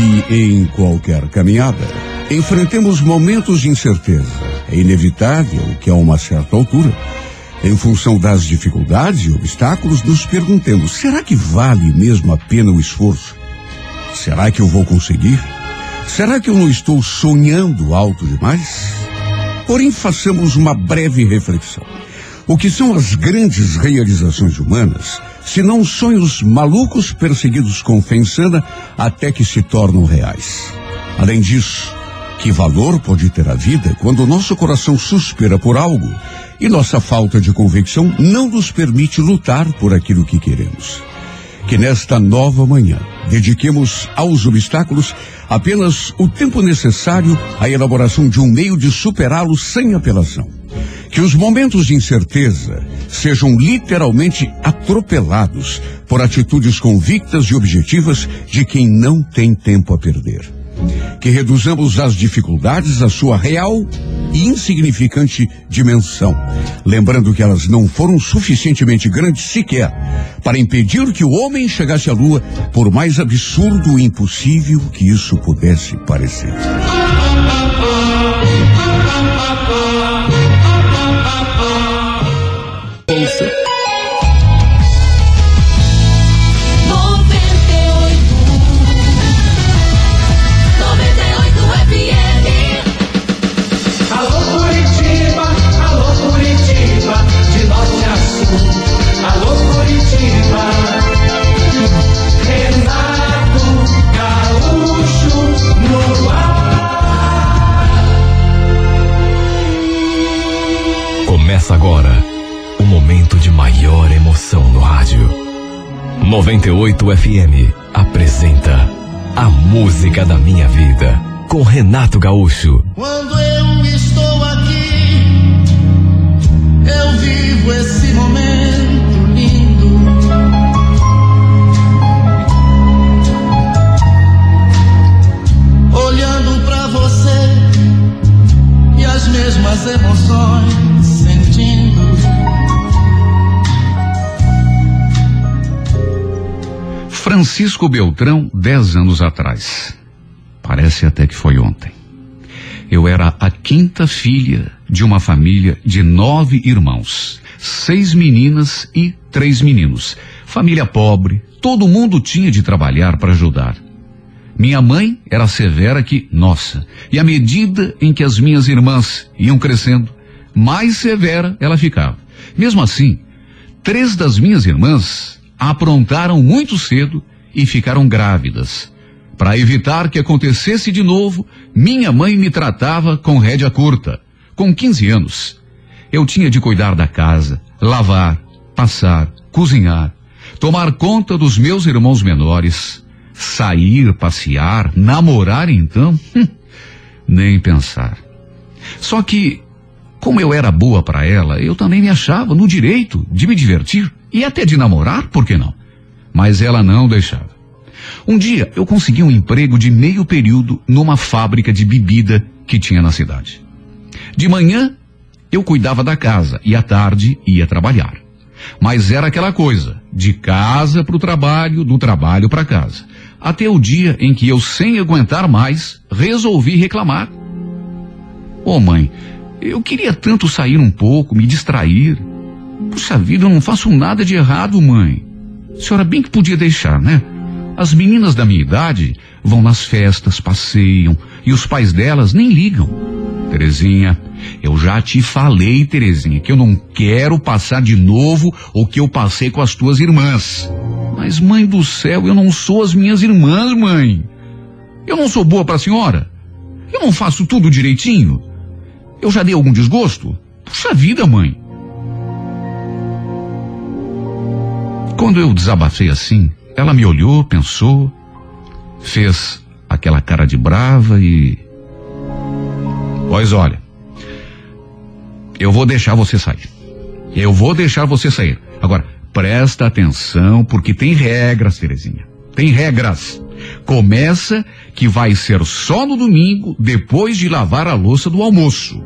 Que em qualquer caminhada enfrentemos momentos de incerteza. É inevitável que a uma certa altura, em função das dificuldades e obstáculos, nos perguntemos: será que vale mesmo a pena o esforço? Será que eu vou conseguir? Será que eu não estou sonhando alto demais? Porém, façamos uma breve reflexão. O que são as grandes realizações humanas, se não sonhos malucos perseguidos com fé insana até que se tornam reais? Além disso, que valor pode ter a vida quando nosso coração suspira por algo e nossa falta de convicção não nos permite lutar por aquilo que queremos? Que nesta nova manhã dediquemos aos obstáculos apenas o tempo necessário à elaboração de um meio de superá-los sem apelação. Que os momentos de incerteza sejam literalmente atropelados por atitudes convictas e objetivas de quem não tem tempo a perder. Que reduzamos as dificuldades à sua real e insignificante dimensão, lembrando que elas não foram suficientemente grandes sequer para impedir que o homem chegasse à lua, por mais absurdo e impossível que isso pudesse parecer. 98 FM apresenta A Música da Minha Vida com Renato Gaúcho. Quando eu estou aqui, eu vivo esse momento lindo. Olhando pra você e as mesmas emoções Francisco Beltrão, dez anos atrás. Parece até que foi ontem. Eu era a quinta filha de uma família de nove irmãos, seis meninas e três meninos. Família pobre, todo mundo tinha de trabalhar para ajudar. Minha mãe era severa que, nossa, e à medida em que as minhas irmãs iam crescendo, mais severa ela ficava. Mesmo assim, três das minhas irmãs aprontaram muito cedo e ficaram grávidas. Para evitar que acontecesse de novo, minha mãe me tratava com rédea curta. Com 15 anos, eu tinha de cuidar da casa, lavar, passar, cozinhar, tomar conta dos meus irmãos menores, sair, passear, namorar então, hum, nem pensar. Só que, como eu era boa para ela, eu também me achava no direito de me divertir e até de namorar, por que não? Mas ela não deixava. Um dia eu consegui um emprego de meio período numa fábrica de bebida que tinha na cidade. De manhã eu cuidava da casa e à tarde ia trabalhar. Mas era aquela coisa, de casa para o trabalho, do trabalho para casa. Até o dia em que eu, sem aguentar mais, resolvi reclamar. Ô oh, mãe, eu queria tanto sair um pouco, me distrair. Puxa vida, eu não faço nada de errado, mãe. Senhora bem que podia deixar, né? As meninas da minha idade vão nas festas, passeiam, e os pais delas nem ligam. Terezinha, eu já te falei, Terezinha, que eu não quero passar de novo o que eu passei com as tuas irmãs. Mas, mãe do céu, eu não sou as minhas irmãs, mãe. Eu não sou boa para a senhora. Eu não faço tudo direitinho. Eu já dei algum desgosto? Puxa vida, mãe. Quando eu desabafei assim, ela me olhou, pensou, fez aquela cara de brava e. Pois olha, eu vou deixar você sair. Eu vou deixar você sair. Agora, presta atenção, porque tem regras, Terezinha. Tem regras. Começa que vai ser só no domingo, depois de lavar a louça do almoço.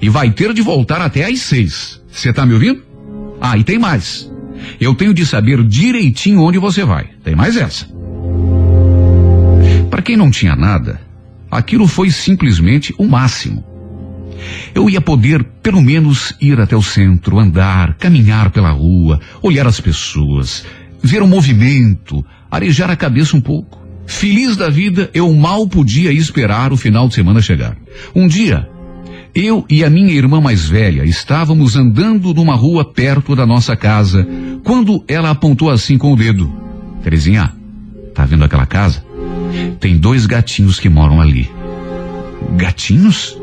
E vai ter de voltar até às seis. Você tá me ouvindo? Ah, e tem mais. Eu tenho de saber direitinho onde você vai. Tem mais essa. Para quem não tinha nada, aquilo foi simplesmente o máximo. Eu ia poder, pelo menos, ir até o centro, andar, caminhar pela rua, olhar as pessoas, ver o movimento, arejar a cabeça um pouco. Feliz da vida, eu mal podia esperar o final de semana chegar. Um dia, eu e a minha irmã mais velha estávamos andando numa rua perto da nossa casa, quando ela apontou assim com o dedo. Terezinha, tá vendo aquela casa? Tem dois gatinhos que moram ali. Gatinhos?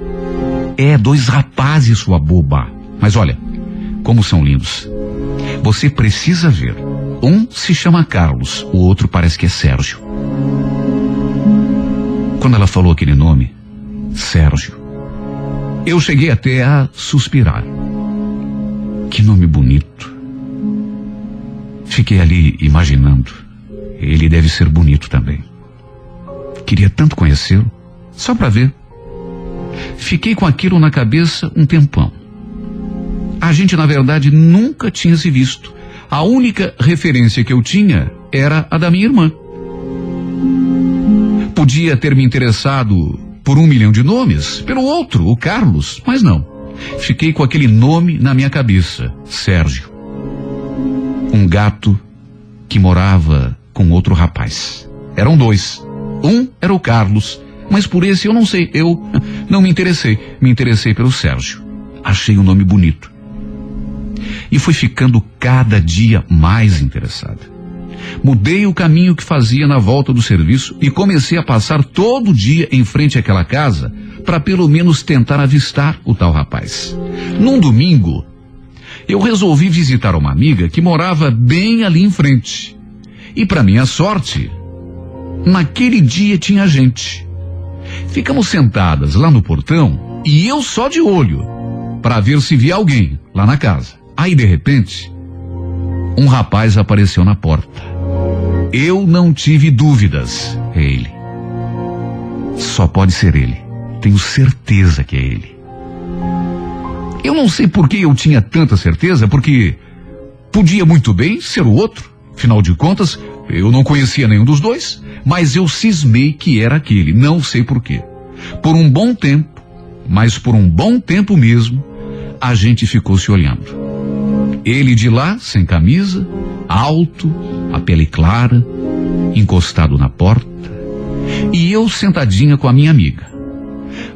É, dois rapazes, sua boba. Mas olha, como são lindos. Você precisa ver. Um se chama Carlos, o outro parece que é Sérgio. Quando ela falou aquele nome, Sérgio, eu cheguei até a suspirar. Que nome bonito. Fiquei ali imaginando. Ele deve ser bonito também. Queria tanto conhecê-lo, só para ver. Fiquei com aquilo na cabeça um tempão. A gente, na verdade, nunca tinha se visto. A única referência que eu tinha era a da minha irmã. Podia ter me interessado por um milhão de nomes, pelo outro, o Carlos, mas não. Fiquei com aquele nome na minha cabeça, Sérgio. Um gato que morava com outro rapaz. Eram dois. Um era o Carlos, mas por esse eu não sei, eu não me interessei. Me interessei pelo Sérgio. Achei o nome bonito. E fui ficando cada dia mais interessada. Mudei o caminho que fazia na volta do serviço e comecei a passar todo dia em frente àquela casa para pelo menos tentar avistar o tal rapaz. Num domingo, eu resolvi visitar uma amiga que morava bem ali em frente. E para minha sorte, naquele dia tinha gente. Ficamos sentadas lá no portão e eu só de olho para ver se via alguém lá na casa. Aí de repente, um rapaz apareceu na porta. Eu não tive dúvidas. É ele. Só pode ser ele. Tenho certeza que é ele. Eu não sei por que eu tinha tanta certeza, porque podia muito bem ser o outro. Afinal de contas, eu não conhecia nenhum dos dois, mas eu cismei que era aquele. Não sei por quê. Por um bom tempo, mas por um bom tempo mesmo, a gente ficou se olhando. Ele de lá, sem camisa, alto, pele clara, encostado na porta, e eu sentadinha com a minha amiga.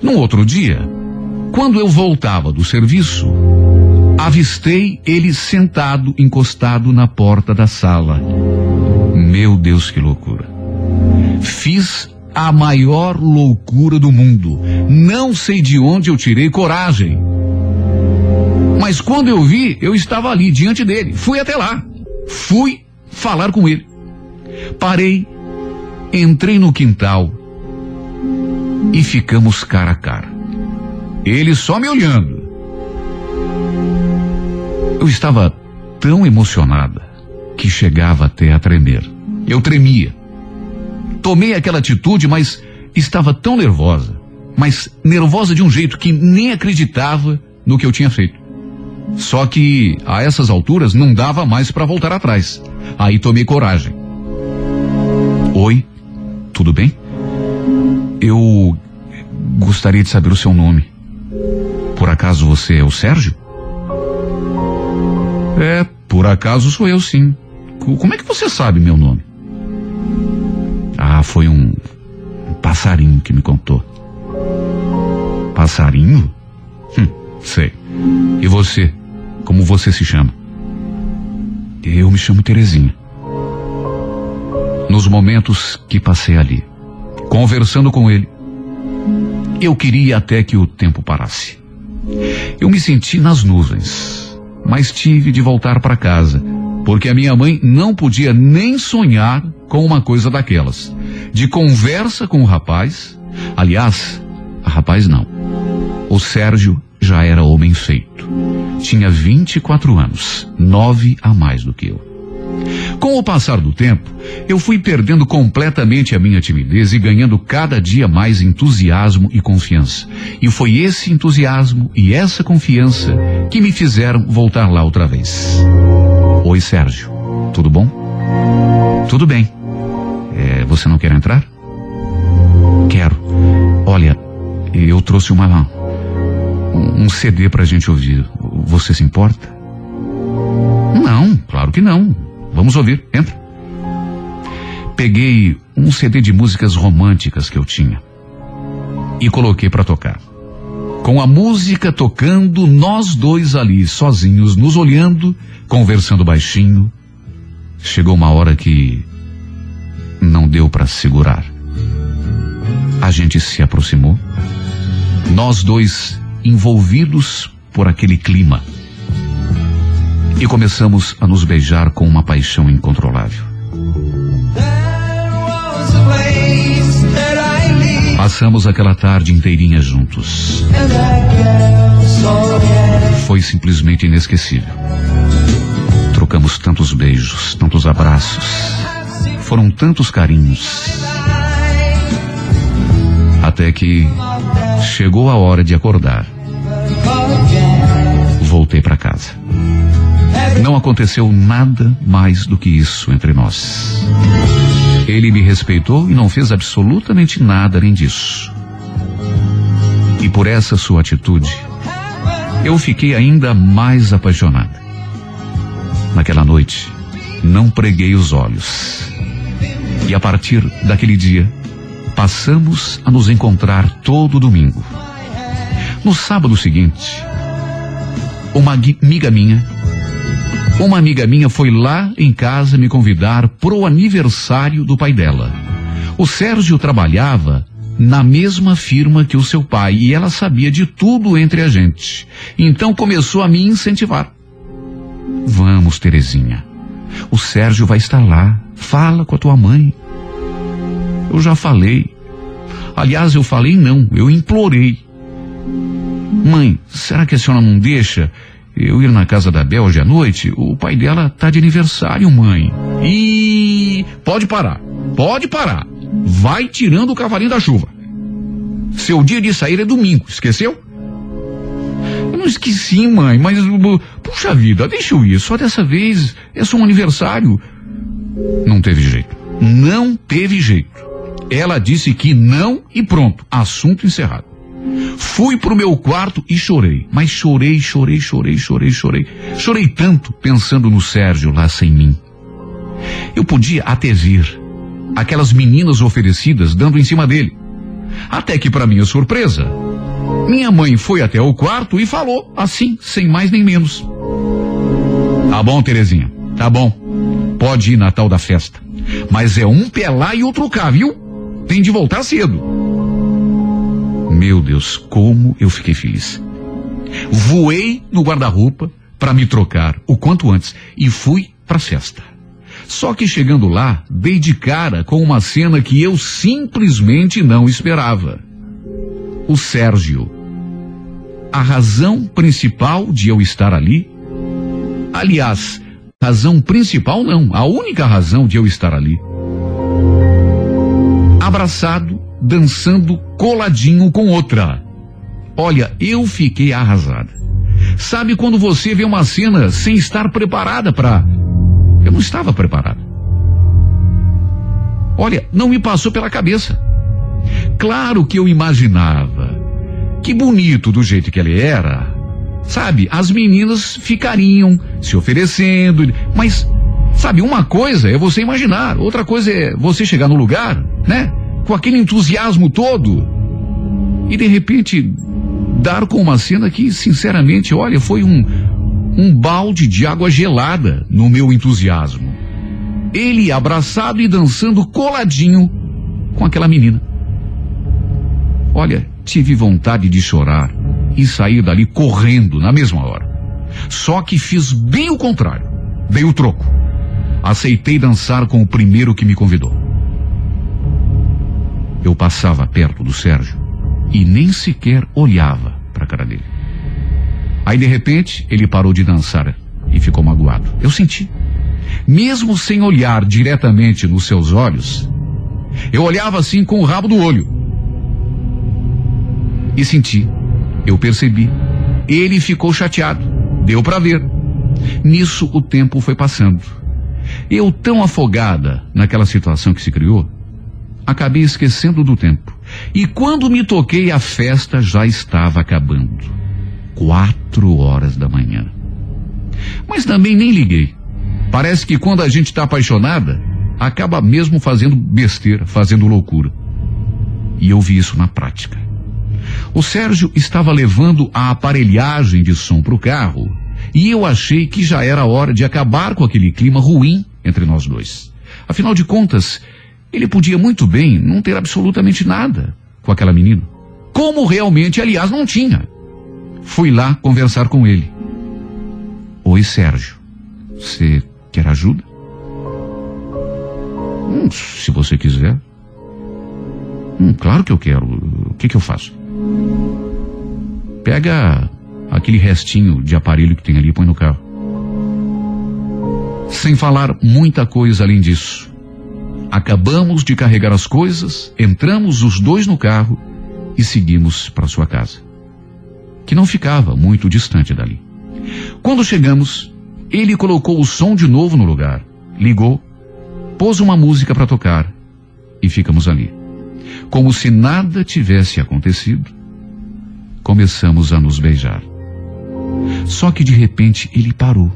No outro dia, quando eu voltava do serviço, avistei ele sentado, encostado na porta da sala. Meu Deus, que loucura. Fiz a maior loucura do mundo. Não sei de onde eu tirei coragem. Mas quando eu vi, eu estava ali diante dele. Fui até lá. Fui falar com ele. Parei, entrei no quintal e ficamos cara a cara. Ele só me olhando. Eu estava tão emocionada que chegava até a tremer. Eu tremia. Tomei aquela atitude, mas estava tão nervosa, mas nervosa de um jeito que nem acreditava no que eu tinha feito. Só que a essas alturas não dava mais para voltar atrás. Aí tomei coragem. Oi, tudo bem? Eu gostaria de saber o seu nome. Por acaso você é o Sérgio? É, por acaso sou eu sim. Como é que você sabe meu nome? Ah, foi um, passarinho que me contou. Passarinho? Hum, sei. E você? Como você se chama? Eu me chamo Terezinha. Nos momentos que passei ali, conversando com ele, eu queria até que o tempo parasse. Eu me senti nas nuvens, mas tive de voltar para casa, porque a minha mãe não podia nem sonhar com uma coisa daquelas. De conversa com o rapaz, aliás, rapaz não. O Sérgio já era homem feito. Tinha 24 anos, nove a mais do que eu. Com o passar do tempo, eu fui perdendo completamente a minha timidez e ganhando cada dia mais entusiasmo e confiança. E foi esse entusiasmo e essa confiança que me fizeram voltar lá outra vez. Oi, Sérgio. Tudo bom? Tudo bem. É, você não quer entrar? Quero. Olha, eu trouxe uma um CD pra gente ouvir. Você se importa? Não, claro que não. Vamos ouvir. Entra. Peguei um CD de músicas românticas que eu tinha e coloquei para tocar. Com a música tocando, nós dois ali, sozinhos, nos olhando, conversando baixinho. Chegou uma hora que não deu para segurar. A gente se aproximou, nós dois envolvidos por aquele clima. E começamos a nos beijar com uma paixão incontrolável. Passamos aquela tarde inteirinha juntos. Foi simplesmente inesquecível. Trocamos tantos beijos, tantos abraços. Foram tantos carinhos. Até que chegou a hora de acordar. Voltei para casa. Não aconteceu nada mais do que isso entre nós. Ele me respeitou e não fez absolutamente nada além disso. E por essa sua atitude, eu fiquei ainda mais apaixonada. Naquela noite, não preguei os olhos. E a partir daquele dia, passamos a nos encontrar todo domingo. No sábado seguinte, uma amiga minha uma amiga minha foi lá em casa me convidar pro aniversário do pai dela. O Sérgio trabalhava na mesma firma que o seu pai e ela sabia de tudo entre a gente. Então começou a me incentivar. Vamos, Terezinha. O Sérgio vai estar lá. Fala com a tua mãe. Eu já falei. Aliás, eu falei não, eu implorei. Mãe, será que a senhora não deixa eu ir na casa da Bel hoje à noite, o pai dela tá de aniversário, mãe. E pode parar, pode parar. Vai tirando o cavalinho da chuva. Seu dia de sair é domingo, esqueceu? Eu não esqueci, mãe, mas puxa vida, deixa eu ir. Só dessa vez é só um aniversário. Não teve jeito. Não teve jeito. Ela disse que não e pronto. Assunto encerrado. Fui pro meu quarto e chorei. Mas chorei, chorei, chorei, chorei, chorei. Chorei tanto pensando no Sérgio lá sem mim. Eu podia até vir aquelas meninas oferecidas dando em cima dele. Até que, para minha surpresa, minha mãe foi até o quarto e falou, assim, sem mais nem menos. Tá bom, Terezinha, tá bom. Pode ir na tal da festa. Mas é um lá e outro cá, viu? Tem de voltar cedo. Meu Deus, como eu fiquei feliz. Voei no guarda-roupa para me trocar o quanto antes e fui para a festa. Só que chegando lá, dei de cara com uma cena que eu simplesmente não esperava. O Sérgio. A razão principal de eu estar ali, aliás, razão principal não, a única razão de eu estar ali. Abraçado dançando coladinho com outra. Olha, eu fiquei arrasada. Sabe quando você vê uma cena sem estar preparada para. Eu não estava preparado. Olha, não me passou pela cabeça. Claro que eu imaginava. Que bonito do jeito que ele era. Sabe, as meninas ficariam se oferecendo, mas sabe, uma coisa é você imaginar, outra coisa é você chegar no lugar, né? Com aquele entusiasmo todo, e de repente dar com uma cena que, sinceramente, olha, foi um, um balde de água gelada no meu entusiasmo. Ele abraçado e dançando coladinho com aquela menina. Olha, tive vontade de chorar e sair dali correndo na mesma hora. Só que fiz bem o contrário. Dei o troco. Aceitei dançar com o primeiro que me convidou. Eu passava perto do Sérgio e nem sequer olhava para a cara dele. Aí de repente ele parou de dançar e ficou magoado. Eu senti. Mesmo sem olhar diretamente nos seus olhos, eu olhava assim com o rabo do olho. E senti. Eu percebi. Ele ficou chateado. Deu para ver. Nisso o tempo foi passando. Eu tão afogada naquela situação que se criou, acabei esquecendo do tempo. E quando me toquei, a festa já estava acabando. Quatro horas da manhã. Mas também nem liguei. Parece que quando a gente está apaixonada, acaba mesmo fazendo besteira, fazendo loucura. E eu vi isso na prática. O Sérgio estava levando a aparelhagem de som para o carro e eu achei que já era hora de acabar com aquele clima ruim entre nós dois. Afinal de contas, ele podia muito bem não ter absolutamente nada com aquela menina. Como realmente, aliás, não tinha. Fui lá conversar com ele. Oi, Sérgio. Você quer ajuda? Hum, se você quiser. Hum, claro que eu quero. O que, que eu faço? Pega aquele restinho de aparelho que tem ali e põe no carro. Sem falar muita coisa além disso. Acabamos de carregar as coisas, entramos os dois no carro e seguimos para sua casa, que não ficava muito distante dali. Quando chegamos, ele colocou o som de novo no lugar, ligou, pôs uma música para tocar e ficamos ali. Como se nada tivesse acontecido, começamos a nos beijar. Só que de repente ele parou,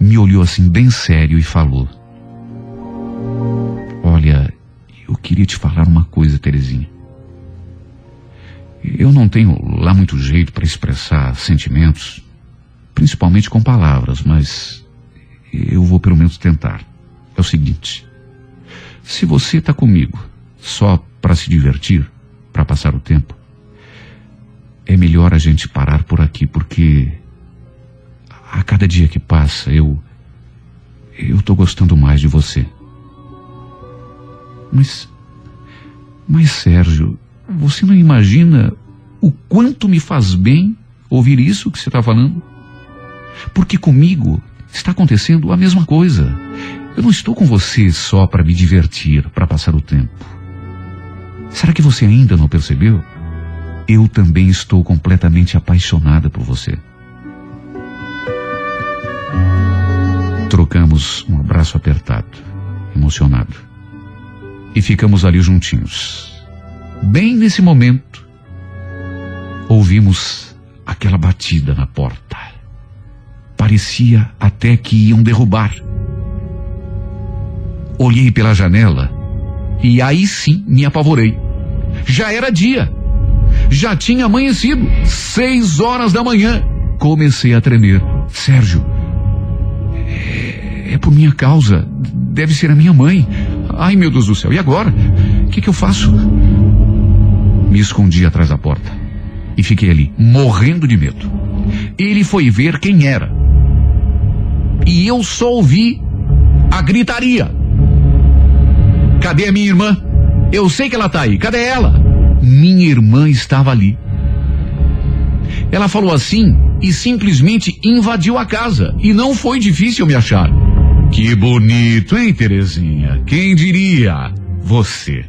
me olhou assim bem sério e falou: Olha, eu queria te falar uma coisa, Terezinha. Eu não tenho lá muito jeito para expressar sentimentos, principalmente com palavras, mas eu vou pelo menos tentar. É o seguinte: se você está comigo só para se divertir, para passar o tempo, é melhor a gente parar por aqui, porque a cada dia que passa eu. Eu estou gostando mais de você. Mas. Mas, Sérgio, você não imagina o quanto me faz bem ouvir isso que você está falando? Porque comigo está acontecendo a mesma coisa. Eu não estou com você só para me divertir, para passar o tempo. Será que você ainda não percebeu? Eu também estou completamente apaixonada por você. Trocamos um abraço apertado, emocionado. E ficamos ali juntinhos. Bem nesse momento, ouvimos aquela batida na porta. Parecia até que iam derrubar. Olhei pela janela e aí sim me apavorei. Já era dia. Já tinha amanhecido. Seis horas da manhã. Comecei a tremer. Sérgio, é, é por minha causa. Deve ser a minha mãe. Ai, meu Deus do céu. E agora? O que, que eu faço? Me escondi atrás da porta. E fiquei ali, morrendo de medo. Ele foi ver quem era. E eu só ouvi a gritaria. Cadê a minha irmã? Eu sei que ela tá aí. Cadê ela? Minha irmã estava ali. Ela falou assim e simplesmente invadiu a casa. E não foi difícil me achar. Que bonito, hein, Terezinha? Quem diria? Você.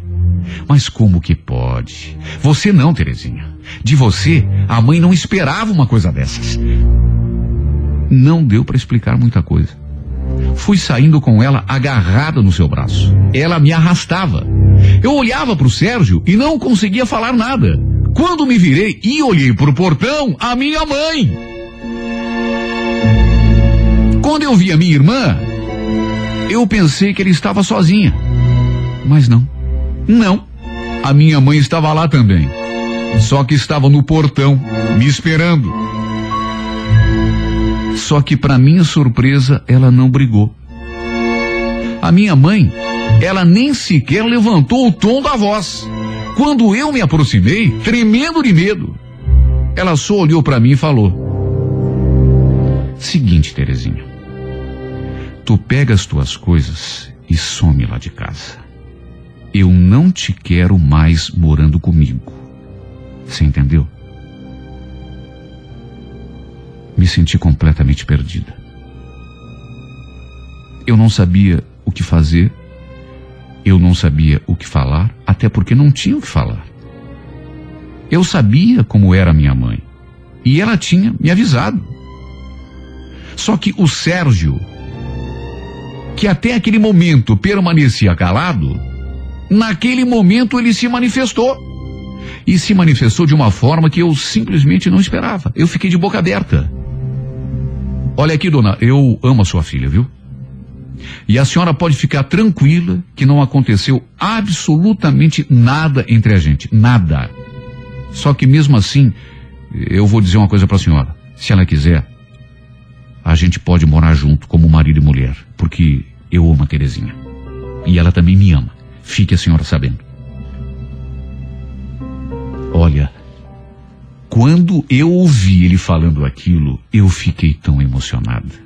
Mas como que pode? Você não, Terezinha. De você, a mãe não esperava uma coisa dessas. Não deu para explicar muita coisa. Fui saindo com ela agarrada no seu braço. Ela me arrastava. Eu olhava para o Sérgio e não conseguia falar nada. Quando me virei e olhei para o portão, a minha mãe. Quando eu vi a minha irmã, eu pensei que ele estava sozinha. Mas não. Não. A minha mãe estava lá também. Só que estava no portão, me esperando. Só que, para minha surpresa, ela não brigou. A minha mãe, ela nem sequer levantou o tom da voz. Quando eu me aproximei, tremendo de medo, ela só olhou para mim e falou: Seguinte, Terezinha, tu pega as tuas coisas e some lá de casa. Eu não te quero mais morando comigo. Você entendeu? me senti completamente perdida. Eu não sabia o que fazer, eu não sabia o que falar, até porque não tinha o que falar. Eu sabia como era minha mãe, e ela tinha me avisado. Só que o Sérgio, que até aquele momento permanecia calado, Naquele momento ele se manifestou. E se manifestou de uma forma que eu simplesmente não esperava. Eu fiquei de boca aberta. Olha aqui, dona, eu amo a sua filha, viu? E a senhora pode ficar tranquila que não aconteceu absolutamente nada entre a gente. Nada. Só que mesmo assim, eu vou dizer uma coisa para a senhora. Se ela quiser, a gente pode morar junto como marido e mulher. Porque eu amo a Terezinha. E ela também me ama. Fique a senhora sabendo. Olha, quando eu ouvi ele falando aquilo, eu fiquei tão emocionada.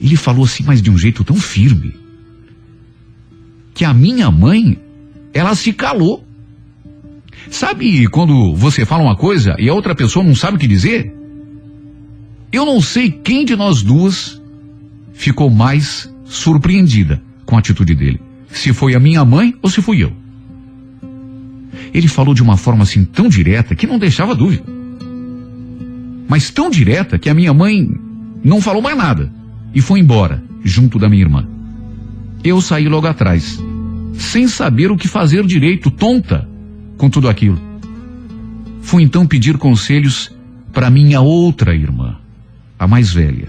Ele falou assim, mas de um jeito tão firme, que a minha mãe, ela se calou. Sabe quando você fala uma coisa e a outra pessoa não sabe o que dizer? Eu não sei quem de nós duas ficou mais surpreendida com a atitude dele. Se foi a minha mãe ou se fui eu. Ele falou de uma forma assim tão direta que não deixava dúvida. Mas tão direta que a minha mãe não falou mais nada e foi embora, junto da minha irmã. Eu saí logo atrás, sem saber o que fazer direito, tonta com tudo aquilo. Fui então pedir conselhos para minha outra irmã, a mais velha,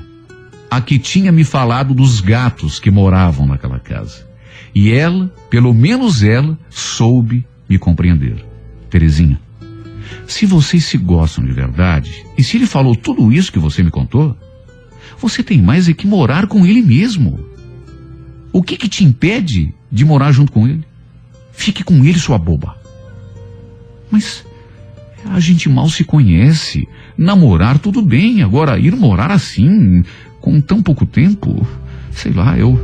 a que tinha me falado dos gatos que moravam naquela casa. E ela, pelo menos ela, soube me compreender. Terezinha, se vocês se gostam de verdade, e se ele falou tudo isso que você me contou, você tem mais é que morar com ele mesmo. O que que te impede de morar junto com ele? Fique com ele, sua boba. Mas a gente mal se conhece. Namorar tudo bem, agora ir morar assim, com tão pouco tempo, sei lá, eu.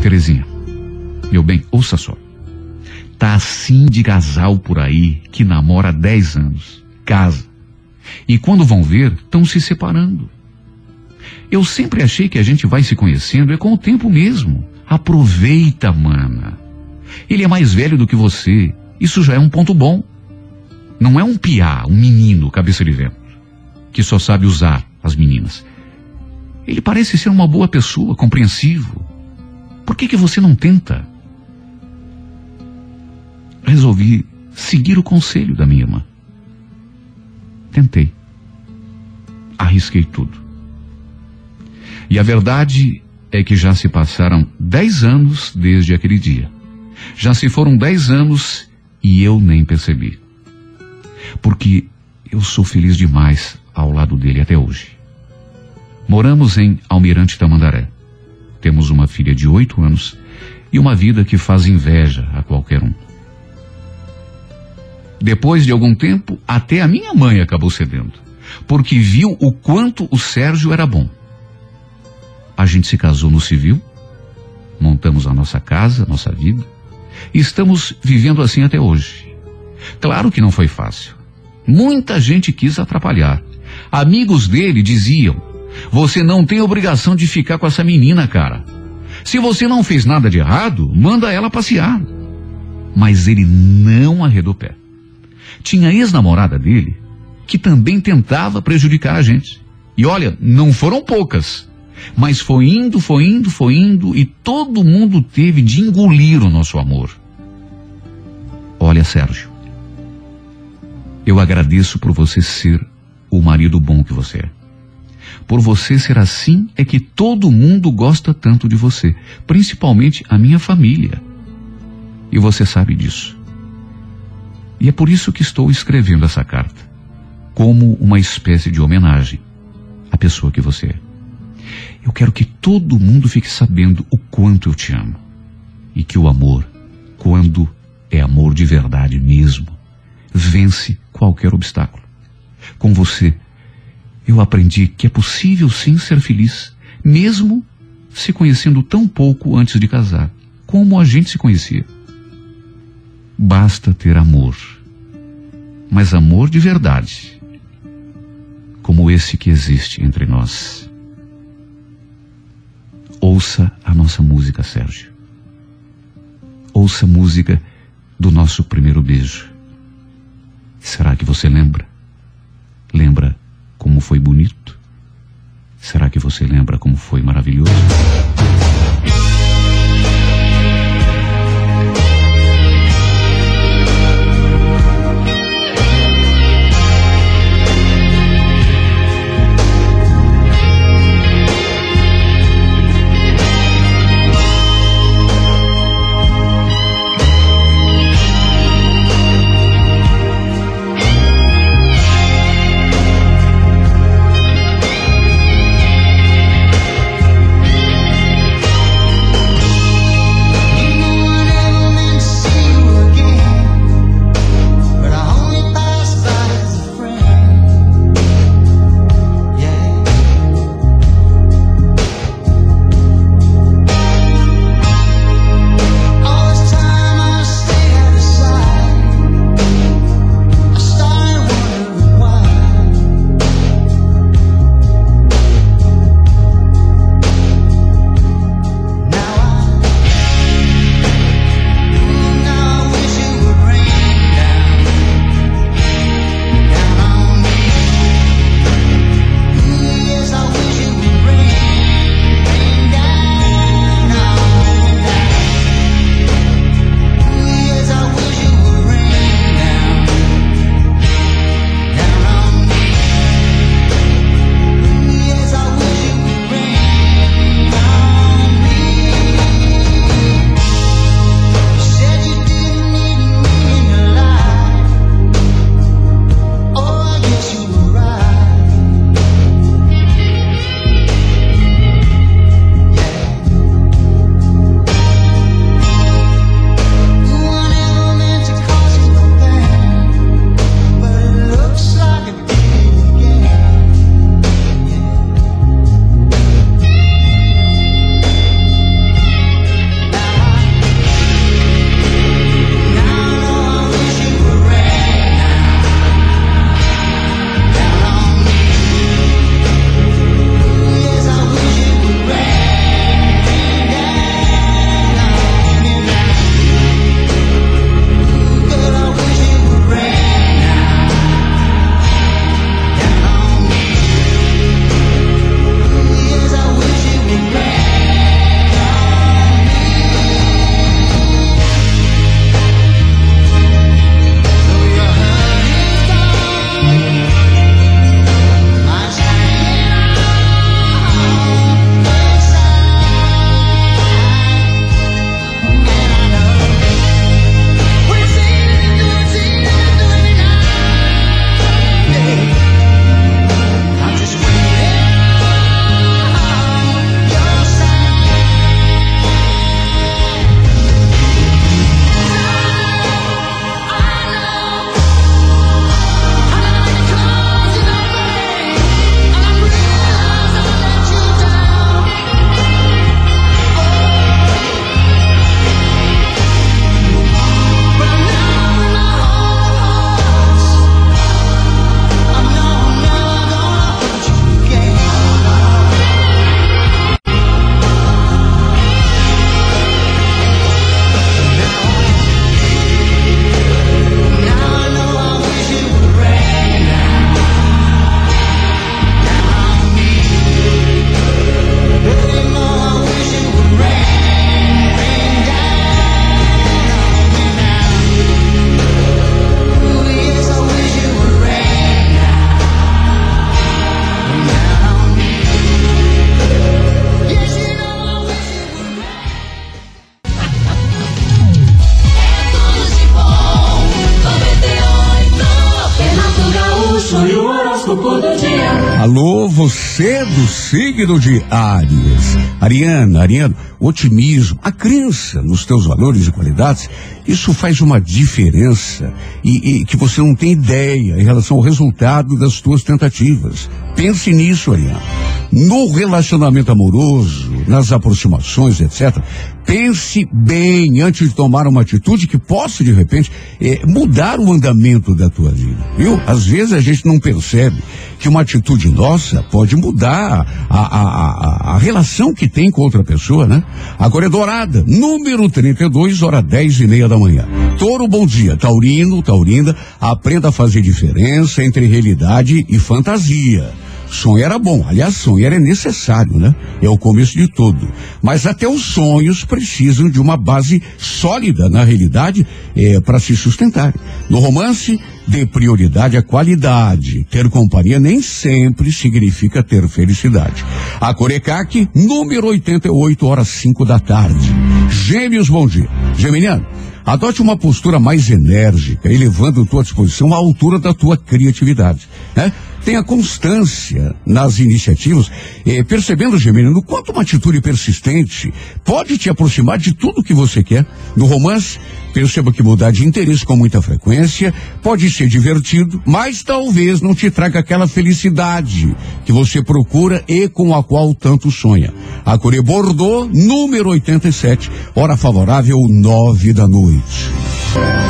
Terezinha, meu bem, ouça só. Tá assim de casal por aí que namora há 10 anos, casa. E quando vão ver, estão se separando. Eu sempre achei que a gente vai se conhecendo é com o tempo mesmo. Aproveita, mana. Ele é mais velho do que você. Isso já é um ponto bom. Não é um piá, um menino cabeça de vento, que só sabe usar as meninas. Ele parece ser uma boa pessoa, compreensivo. Por que, que você não tenta? Resolvi seguir o conselho da minha irmã. Tentei. Arrisquei tudo. E a verdade é que já se passaram dez anos desde aquele dia. Já se foram dez anos e eu nem percebi. Porque eu sou feliz demais ao lado dele até hoje. Moramos em Almirante Tamandaré. Temos uma filha de oito anos e uma vida que faz inveja a qualquer um. Depois de algum tempo, até a minha mãe acabou cedendo, porque viu o quanto o Sérgio era bom. A gente se casou no civil, montamos a nossa casa, nossa vida, e estamos vivendo assim até hoje. Claro que não foi fácil. Muita gente quis atrapalhar. Amigos dele diziam: Você não tem obrigação de ficar com essa menina, cara. Se você não fez nada de errado, manda ela passear. Mas ele não arredou pé. Tinha ex-namorada dele que também tentava prejudicar a gente. E olha, não foram poucas. Mas foi indo, foi indo, foi indo, e todo mundo teve de engolir o nosso amor. Olha, Sérgio, eu agradeço por você ser o marido bom que você é. Por você ser assim é que todo mundo gosta tanto de você, principalmente a minha família. E você sabe disso. E é por isso que estou escrevendo essa carta, como uma espécie de homenagem à pessoa que você é. Eu quero que todo mundo fique sabendo o quanto eu te amo. E que o amor, quando é amor de verdade mesmo, vence qualquer obstáculo. Com você, eu aprendi que é possível sim ser feliz, mesmo se conhecendo tão pouco antes de casar, como a gente se conhecia. Basta ter amor, mas amor de verdade, como esse que existe entre nós. Ouça a nossa música, Sérgio. Ouça a música do nosso primeiro beijo. Será que você lembra? Lembra como foi bonito? Será que você lembra como foi maravilhoso? Signo de Áries. Ariana, Ariano, otimismo, a crença nos teus valores e qualidades, isso faz uma diferença e, e, que você não tem ideia em relação ao resultado das tuas tentativas. Pense nisso, Ariana. No relacionamento amoroso, nas aproximações, etc., pense bem antes de tomar uma atitude que possa, de repente, eh, mudar o andamento da tua vida. Viu? Às vezes a gente não percebe que uma atitude nossa pode mudar a, a, a, a relação que tem com outra pessoa, né? Agora é dourada, número 32, hora 10 e meia da manhã. Toro, bom dia. Taurino, Taurina, aprenda a fazer diferença entre realidade e fantasia. Sonho era bom, aliás, sonho era necessário, né? É o começo de tudo. Mas até os sonhos precisam de uma base sólida na realidade é, para se sustentar. No romance, dê prioridade à qualidade. Ter companhia nem sempre significa ter felicidade. A Corecaque, número 88, horas 5 da tarde. Gêmeos, bom dia. Geminiano. Adote uma postura mais enérgica, elevando tua disposição à altura da tua criatividade. Né? Tenha constância nas iniciativas, eh, percebendo, Geminiano, quanto uma atitude persistente pode te aproximar de tudo que você quer. No romance, perceba que mudar de interesse com muita frequência pode ser divertido, mas talvez não te traga aquela felicidade que você procura e com a qual tanto sonha. A Coré Bordeaux, número 87, hora favorável, nove da noite.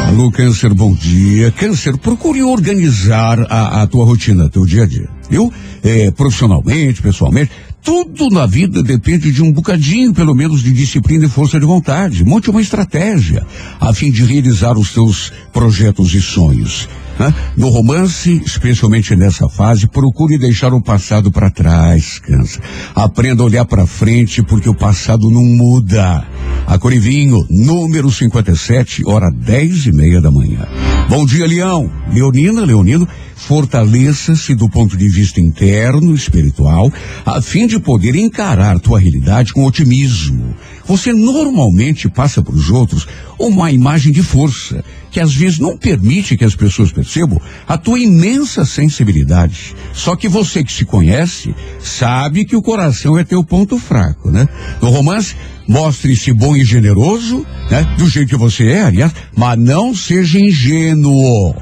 Alô, Câncer, bom dia. Câncer, procure organizar a, a tua rotina, teu dia a dia. Viu? É, profissionalmente, pessoalmente. Tudo na vida depende de um bocadinho, pelo menos, de disciplina e força de vontade. Monte uma estratégia a fim de realizar os teus projetos e sonhos. Né? No romance, especialmente nessa fase, procure deixar o passado para trás, cansa. Aprenda a olhar para frente, porque o passado não muda. A Corivinho, número 57, hora dez e meia da manhã. Bom dia, Leão. Leonina, Leonino, fortaleça-se do ponto de vista interno, espiritual, a fim de poder encarar tua realidade com otimismo. Você normalmente passa para os outros uma imagem de força, que às vezes não permite que as pessoas percebam a tua imensa sensibilidade. Só que você que se conhece sabe que o coração é teu ponto fraco, né? No romance, mostre-se bom e generoso, né? Do jeito que você é, aliás, mas não seja ingênuo.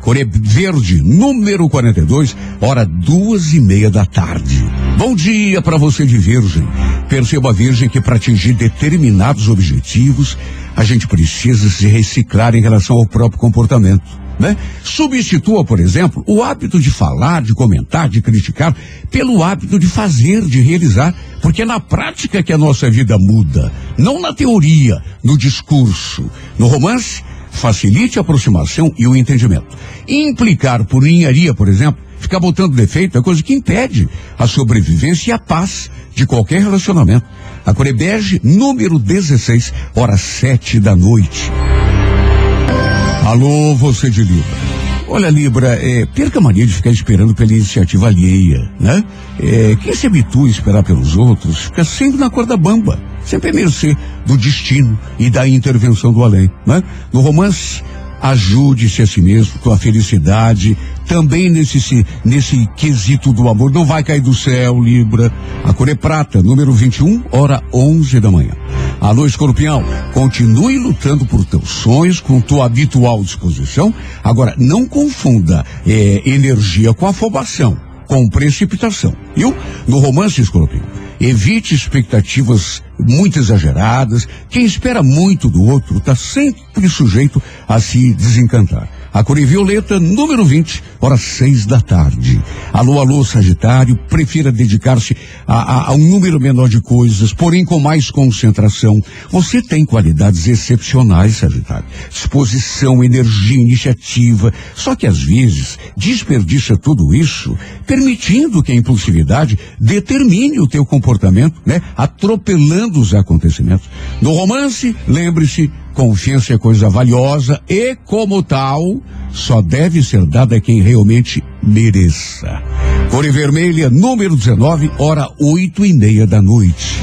Coré Verde, número 42, hora duas e meia da tarde. Bom dia para você de Virgem. Perceba, Virgem, que para atingir determinados objetivos, a gente precisa se reciclar em relação ao próprio comportamento. Né? Substitua, por exemplo, o hábito de falar, de comentar, de criticar, pelo hábito de fazer, de realizar, porque é na prática que a nossa vida muda, não na teoria, no discurso. No romance, facilite a aproximação e o entendimento. Implicar por ninharia, por exemplo, ficar botando defeito é coisa que impede a sobrevivência e a paz de qualquer relacionamento. A Corebege, número 16, hora sete da noite. Alô, você de Libra. Olha, Libra, é, perca a mania de ficar esperando pela iniciativa alheia, né? É, quem se habitua a esperar pelos outros fica sempre na corda bamba, sempre a mercê do destino e da intervenção do além, né? No romance, ajude-se a si mesmo, tua felicidade, também nesse, nesse quesito do amor, não vai cair do céu, Libra. A cor é prata, número 21, hora 11 da manhã. Alô, escorpião, continue lutando por teus sonhos com tua habitual disposição. Agora, não confunda é, energia com afobação, com precipitação. Viu? No romance, escorpião, evite expectativas muito exageradas. Quem espera muito do outro está sempre sujeito a se desencantar. A cor violeta, número 20, horas seis da tarde. Alô, alô, Sagitário, prefira dedicar-se a, a, a, um número menor de coisas, porém com mais concentração. Você tem qualidades excepcionais, Sagitário. Disposição, energia, iniciativa. Só que às vezes desperdiça tudo isso, permitindo que a impulsividade determine o teu comportamento, né? Atropelando os acontecimentos. No romance, lembre-se, Confiança é coisa valiosa e, como tal, só deve ser dada a quem realmente mereça. Cor Vermelha, número 19, hora oito e meia da noite.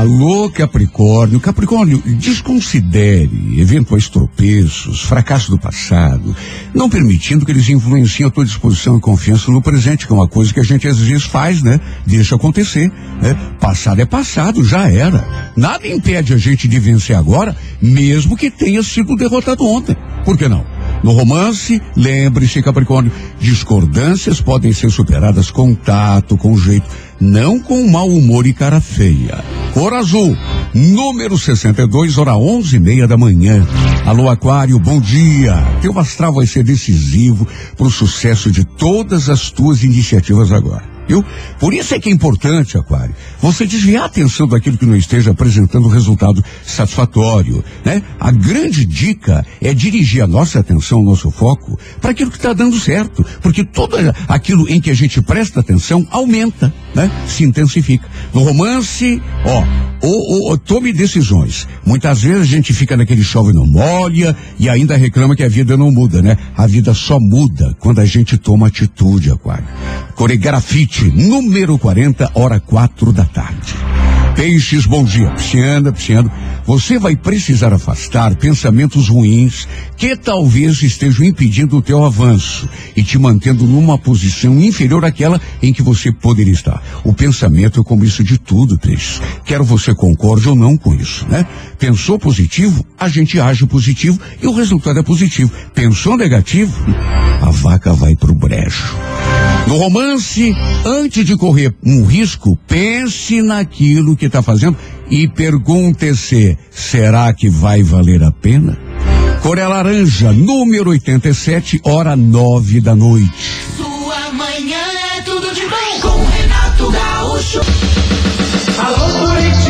Alô, Capricórnio. Capricórnio, desconsidere eventuais tropeços, fracassos do passado, não permitindo que eles influenciem a tua disposição e confiança no presente, que é uma coisa que a gente às vezes faz, né? Deixa acontecer. Né? Passado é passado, já era. Nada impede a gente de vencer agora, mesmo que tenha sido derrotado ontem. Por que não? No romance, lembre-se, Capricórnio, discordâncias podem ser superadas com tato, com jeito, não com mau humor e cara feia. Cor azul, número 62, hora onze e meia da manhã. Alô, Aquário, bom dia. Teu astral vai ser decisivo para o sucesso de todas as tuas iniciativas agora viu? Por isso é que é importante, Aquário, você desviar a atenção daquilo que não esteja apresentando resultado satisfatório, né? A grande dica é dirigir a nossa atenção, o nosso foco, para aquilo que está dando certo, porque tudo aquilo em que a gente presta atenção aumenta, né? Se intensifica. No romance, ó, ou, ou, tome decisões. Muitas vezes a gente fica naquele chove não molha e ainda reclama que a vida não muda, né? A vida só muda quando a gente toma atitude, Aquário. Coregrafite, número 40, hora quatro da tarde. Peixes, bom dia. Pisciana, pisciano. Você vai precisar afastar pensamentos ruins que talvez estejam impedindo o teu avanço e te mantendo numa posição inferior àquela em que você poderia estar. O pensamento é como isso de tudo, peixes. Quero você concorde ou não com isso, né? Pensou positivo, a gente age positivo e o resultado é positivo. Pensou negativo, a vaca vai pro brejo. No romance, antes de correr um risco, pense naquilo que está fazendo e pergunte-se: será que vai valer a pena? Coreia Laranja, número 87, hora nove da noite. Sua manhã é tudo de bom com Renato Gaúcho. Alô Curitiba,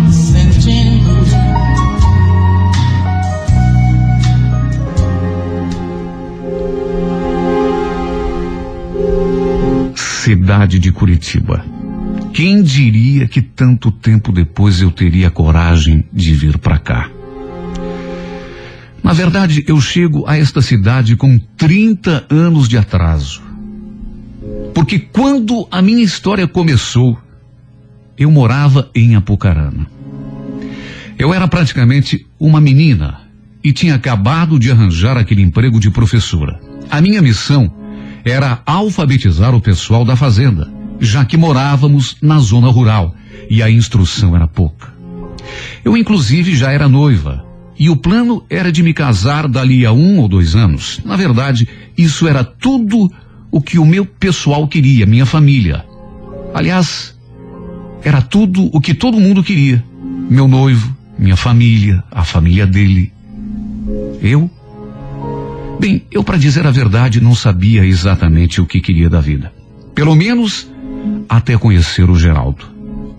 cidade de Curitiba. Quem diria que tanto tempo depois eu teria coragem de vir para cá? Na verdade, eu chego a esta cidade com 30 anos de atraso. Porque quando a minha história começou, eu morava em Apucarana. Eu era praticamente uma menina e tinha acabado de arranjar aquele emprego de professora. A minha missão era alfabetizar o pessoal da fazenda, já que morávamos na zona rural e a instrução era pouca. Eu, inclusive, já era noiva e o plano era de me casar dali a um ou dois anos. Na verdade, isso era tudo o que o meu pessoal queria, minha família. Aliás, era tudo o que todo mundo queria. Meu noivo, minha família, a família dele. Eu Bem, eu, para dizer a verdade, não sabia exatamente o que queria da vida. Pelo menos até conhecer o Geraldo,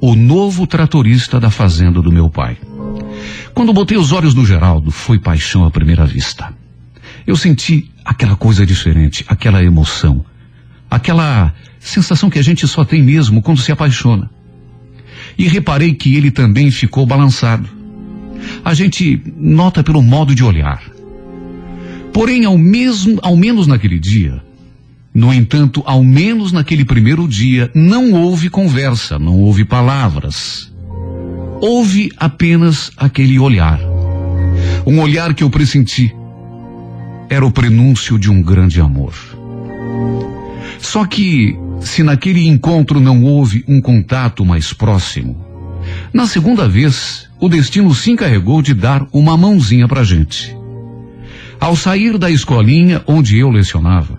o novo tratorista da fazenda do meu pai. Quando botei os olhos no Geraldo, foi paixão à primeira vista. Eu senti aquela coisa diferente, aquela emoção, aquela sensação que a gente só tem mesmo quando se apaixona. E reparei que ele também ficou balançado. A gente nota pelo modo de olhar. Porém, ao, mesmo, ao menos naquele dia, no entanto, ao menos naquele primeiro dia, não houve conversa, não houve palavras. Houve apenas aquele olhar. Um olhar que eu pressenti. Era o prenúncio de um grande amor. Só que, se naquele encontro não houve um contato mais próximo, na segunda vez, o destino se encarregou de dar uma mãozinha pra gente. Ao sair da escolinha onde eu lecionava,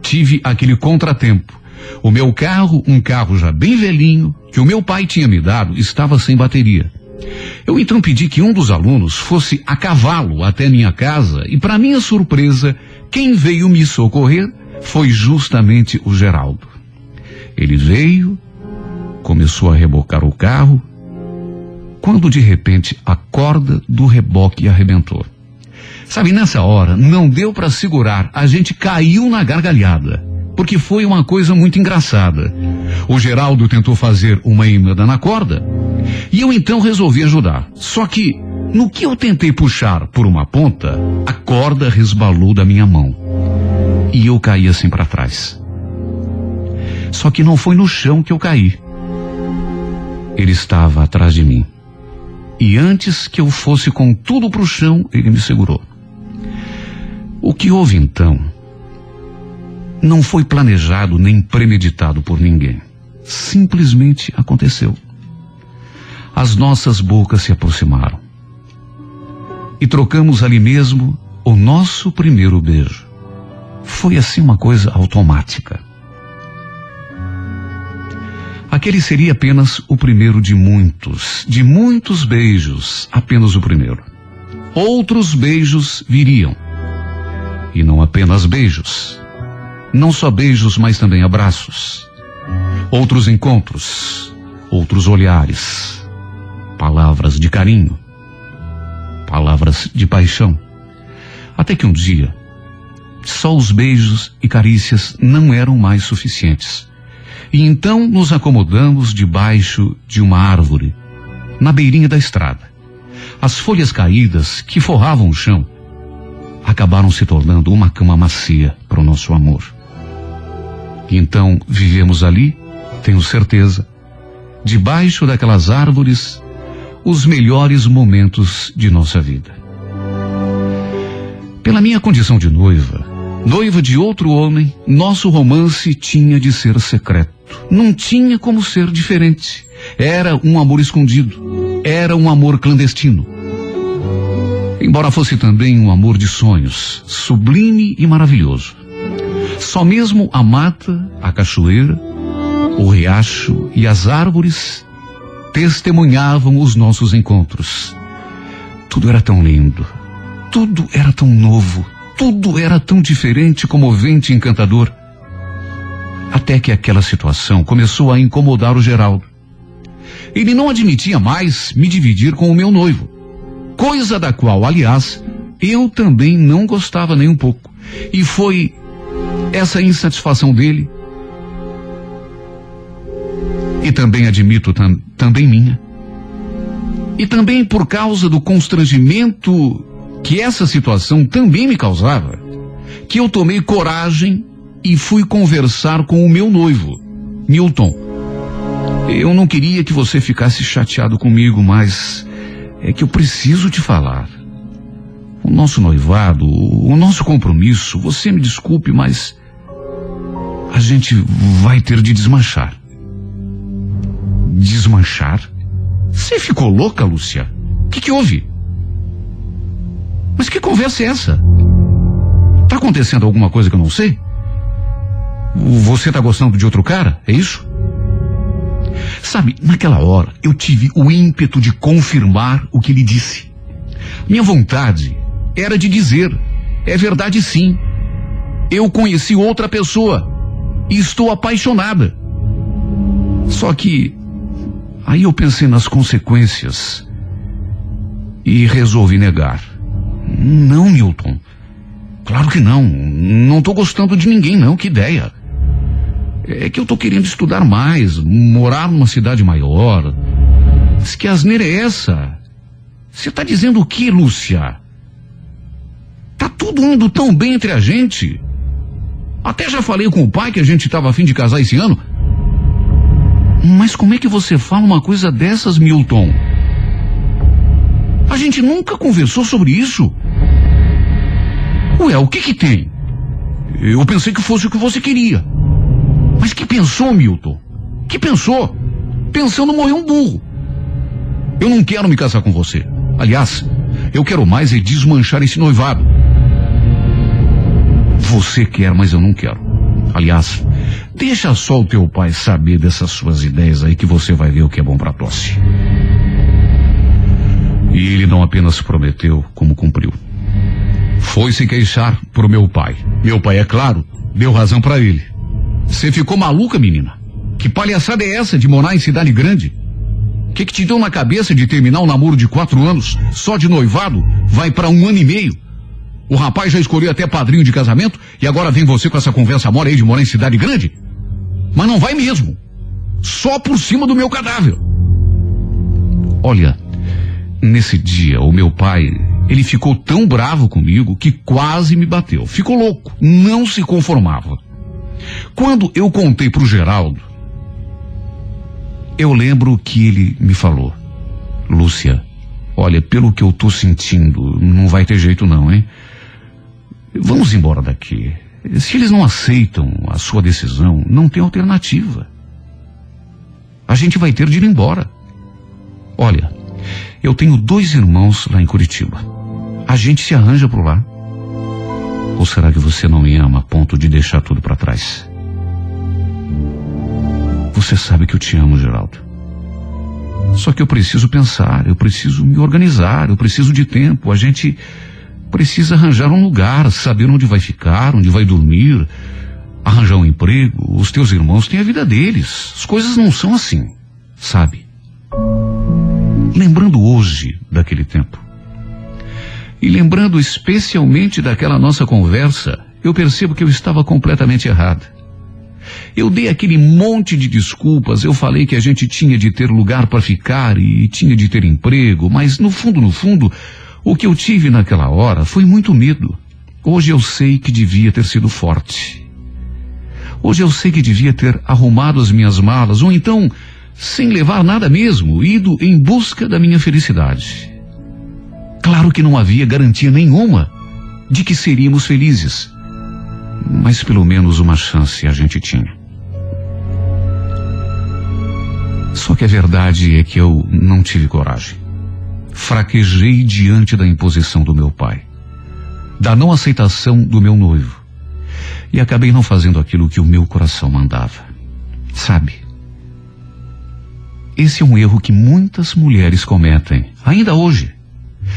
tive aquele contratempo, O meu carro, um carro já bem velhinho, que o meu pai tinha me dado, estava sem bateria. Eu então pedi que um dos alunos fosse a cavalo até minha casa e, para minha surpresa, quem veio me socorrer foi justamente o Geraldo. Ele veio, começou a rebocar o carro, quando de repente a corda do reboque arrebentou. Sabe, nessa hora não deu para segurar, a gente caiu na gargalhada, porque foi uma coisa muito engraçada. O Geraldo tentou fazer uma emenda na corda e eu então resolvi ajudar. Só que no que eu tentei puxar por uma ponta, a corda resbalou da minha mão e eu caí assim para trás. Só que não foi no chão que eu caí. Ele estava atrás de mim. E antes que eu fosse com tudo para o chão, ele me segurou. O que houve então não foi planejado nem premeditado por ninguém. Simplesmente aconteceu. As nossas bocas se aproximaram. E trocamos ali mesmo o nosso primeiro beijo. Foi assim uma coisa automática. Aquele seria apenas o primeiro de muitos, de muitos beijos, apenas o primeiro. Outros beijos viriam. E não apenas beijos. Não só beijos, mas também abraços. Outros encontros, outros olhares, palavras de carinho, palavras de paixão. Até que um dia, só os beijos e carícias não eram mais suficientes. E então nos acomodamos debaixo de uma árvore, na beirinha da estrada. As folhas caídas que forravam o chão acabaram se tornando uma cama macia para o nosso amor. E então vivemos ali, tenho certeza, debaixo daquelas árvores, os melhores momentos de nossa vida. Pela minha condição de noiva, noiva de outro homem, nosso romance tinha de ser secreto. Não tinha como ser diferente. Era um amor escondido. Era um amor clandestino. Embora fosse também um amor de sonhos, sublime e maravilhoso. Só mesmo a mata, a cachoeira, o riacho e as árvores testemunhavam os nossos encontros. Tudo era tão lindo, tudo era tão novo, tudo era tão diferente, comovente e encantador. Até que aquela situação começou a incomodar o Geraldo. Ele não admitia mais me dividir com o meu noivo. Coisa da qual, aliás, eu também não gostava nem um pouco. E foi essa insatisfação dele, e também admito tam, também minha, e também por causa do constrangimento que essa situação também me causava, que eu tomei coragem e fui conversar com o meu noivo, Milton. Eu não queria que você ficasse chateado comigo, mas é que eu preciso te falar. O nosso noivado, o nosso compromisso, você me desculpe, mas a gente vai ter de desmanchar. Desmanchar? Você ficou louca, Lúcia? O que, que houve? Mas que conversa é essa? Tá acontecendo alguma coisa que eu não sei? Você tá gostando de outro cara? É isso? Sabe, naquela hora eu tive o ímpeto de confirmar o que ele disse. Minha vontade era de dizer: é verdade sim. Eu conheci outra pessoa e estou apaixonada. Só que aí eu pensei nas consequências e resolvi negar. Não, Milton. Claro que não. Não estou gostando de ninguém, não. Que ideia. É que eu estou querendo estudar mais, morar numa cidade maior. Mas que asneira é essa? Você está dizendo o que, Lúcia? Tá tudo indo tão bem entre a gente. Até já falei com o pai que a gente estava afim de casar esse ano. Mas como é que você fala uma coisa dessas, Milton? A gente nunca conversou sobre isso. Ué, o que que tem? Eu pensei que fosse o que você queria. Mas que pensou, Milton? Que pensou? Pensando morrer um burro. Eu não quero me casar com você. Aliás, eu quero mais é desmanchar esse noivado. Você quer, mas eu não quero. Aliás, Deixa só o teu pai saber dessas suas ideias aí que você vai ver o que é bom pra tosse. E ele não apenas prometeu, como cumpriu. Foi se queixar pro meu pai. Meu pai, é claro, deu razão para ele. Você ficou maluca, menina? Que palhaçada é essa de morar em cidade grande? O que, que te deu na cabeça de terminar um namoro de quatro anos, só de noivado, vai para um ano e meio? O rapaz já escolheu até padrinho de casamento e agora vem você com essa conversa mora aí de morar em cidade grande? Mas não vai mesmo. Só por cima do meu cadáver. Olha, nesse dia, o meu pai, ele ficou tão bravo comigo que quase me bateu. Ficou louco, não se conformava. Quando eu contei pro Geraldo, eu lembro que ele me falou: Lúcia, olha, pelo que eu tô sentindo, não vai ter jeito não, hein? Vamos embora daqui. Se eles não aceitam a sua decisão, não tem alternativa. A gente vai ter de ir embora. Olha, eu tenho dois irmãos lá em Curitiba. A gente se arranja por lá. Ou será que você não me ama a ponto de deixar tudo para trás? Você sabe que eu te amo, Geraldo. Só que eu preciso pensar, eu preciso me organizar, eu preciso de tempo. A gente precisa arranjar um lugar, saber onde vai ficar, onde vai dormir, arranjar um emprego. Os teus irmãos têm a vida deles. As coisas não são assim, sabe? Lembrando hoje daquele tempo, e lembrando especialmente daquela nossa conversa, eu percebo que eu estava completamente errada. Eu dei aquele monte de desculpas, eu falei que a gente tinha de ter lugar para ficar e tinha de ter emprego, mas no fundo, no fundo, o que eu tive naquela hora foi muito medo. Hoje eu sei que devia ter sido forte. Hoje eu sei que devia ter arrumado as minhas malas, ou então, sem levar nada mesmo, ido em busca da minha felicidade. Claro que não havia garantia nenhuma de que seríamos felizes, mas pelo menos uma chance a gente tinha. Só que a verdade é que eu não tive coragem. Fraquejei diante da imposição do meu pai, da não aceitação do meu noivo, e acabei não fazendo aquilo que o meu coração mandava. Sabe? Esse é um erro que muitas mulheres cometem, ainda hoje.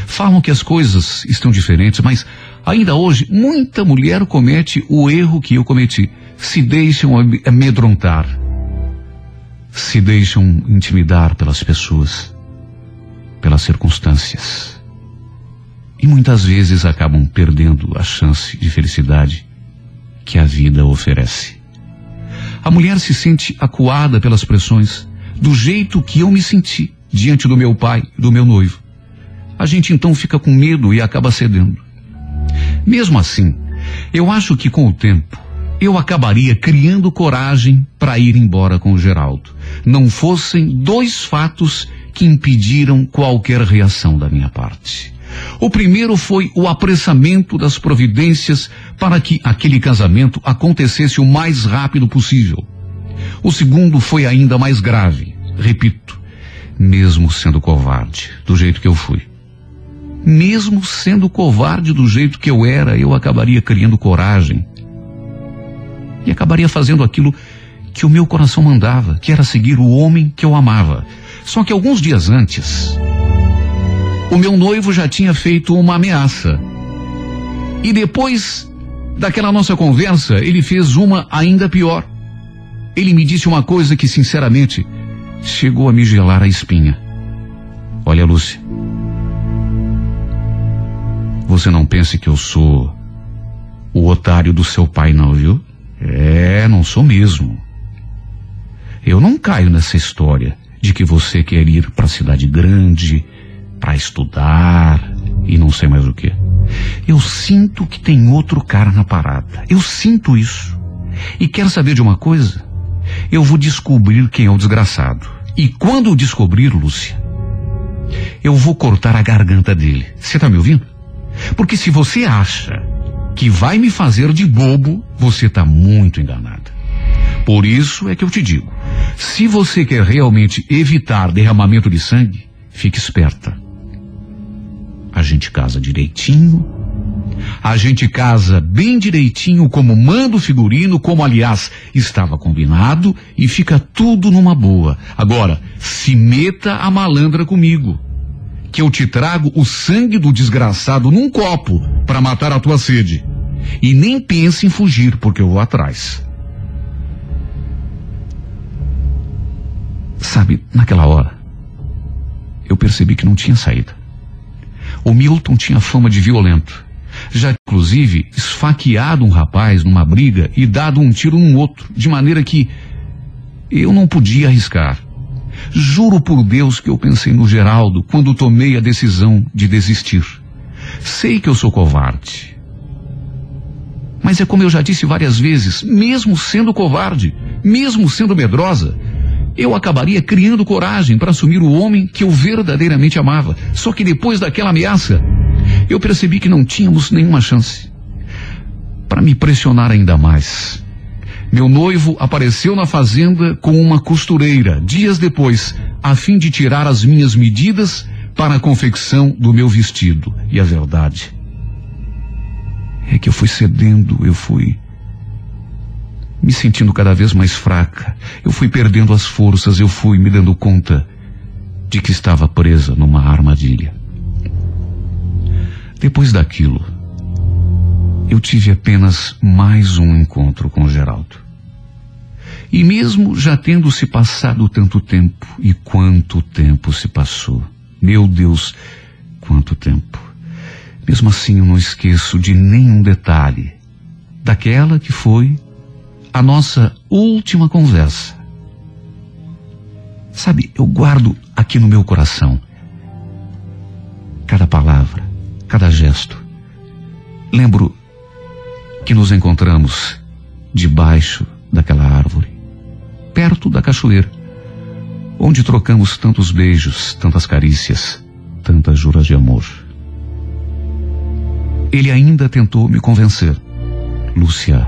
Falam que as coisas estão diferentes, mas ainda hoje muita mulher comete o erro que eu cometi. Se deixam amedrontar. Se deixam intimidar pelas pessoas, pelas circunstâncias. E muitas vezes acabam perdendo a chance de felicidade que a vida oferece. A mulher se sente acuada pelas pressões, do jeito que eu me senti diante do meu pai, do meu noivo a gente então fica com medo e acaba cedendo. Mesmo assim, eu acho que com o tempo eu acabaria criando coragem para ir embora com o Geraldo. Não fossem dois fatos que impediram qualquer reação da minha parte. O primeiro foi o apressamento das providências para que aquele casamento acontecesse o mais rápido possível. O segundo foi ainda mais grave. Repito, mesmo sendo covarde, do jeito que eu fui. Mesmo sendo covarde do jeito que eu era, eu acabaria criando coragem. E acabaria fazendo aquilo que o meu coração mandava, que era seguir o homem que eu amava. Só que alguns dias antes, o meu noivo já tinha feito uma ameaça. E depois daquela nossa conversa, ele fez uma ainda pior. Ele me disse uma coisa que, sinceramente, chegou a me gelar a espinha. Olha, Lúcia, você não pense que eu sou o otário do seu pai, não, viu? É, não sou mesmo. Eu não caio nessa história de que você quer ir para a cidade grande, para estudar e não sei mais o que. Eu sinto que tem outro cara na parada. Eu sinto isso. E quer saber de uma coisa? Eu vou descobrir quem é o desgraçado. E quando eu descobrir, Lúcia, eu vou cortar a garganta dele. Você tá me ouvindo? Porque se você acha que vai me fazer de bobo, você está muito enganada. Por isso é que eu te digo: se você quer realmente evitar derramamento de sangue, fique esperta. A gente casa direitinho, A gente casa bem direitinho como manda o figurino, como aliás estava combinado e fica tudo numa boa. Agora, se meta a malandra comigo. Que eu te trago o sangue do desgraçado num copo para matar a tua sede. E nem pense em fugir, porque eu vou atrás. Sabe, naquela hora, eu percebi que não tinha saída. O Milton tinha fama de violento. Já, inclusive, esfaqueado um rapaz numa briga e dado um tiro num outro, de maneira que eu não podia arriscar. Juro por Deus que eu pensei no Geraldo quando tomei a decisão de desistir. Sei que eu sou covarde. Mas é como eu já disse várias vezes, mesmo sendo covarde, mesmo sendo medrosa, eu acabaria criando coragem para assumir o homem que eu verdadeiramente amava. Só que depois daquela ameaça, eu percebi que não tínhamos nenhuma chance. Para me pressionar ainda mais, meu noivo apareceu na fazenda com uma costureira dias depois, a fim de tirar as minhas medidas para a confecção do meu vestido. E a verdade é que eu fui cedendo, eu fui me sentindo cada vez mais fraca. Eu fui perdendo as forças, eu fui me dando conta de que estava presa numa armadilha. Depois daquilo, eu tive apenas mais um encontro com Geraldo. E mesmo já tendo se passado tanto tempo, e quanto tempo se passou, meu Deus, quanto tempo. Mesmo assim, eu não esqueço de nenhum detalhe daquela que foi a nossa última conversa. Sabe, eu guardo aqui no meu coração cada palavra, cada gesto. Lembro que nos encontramos debaixo daquela árvore, perto da cachoeira, onde trocamos tantos beijos, tantas carícias, tantas juras de amor. Ele ainda tentou me convencer. Lúcia,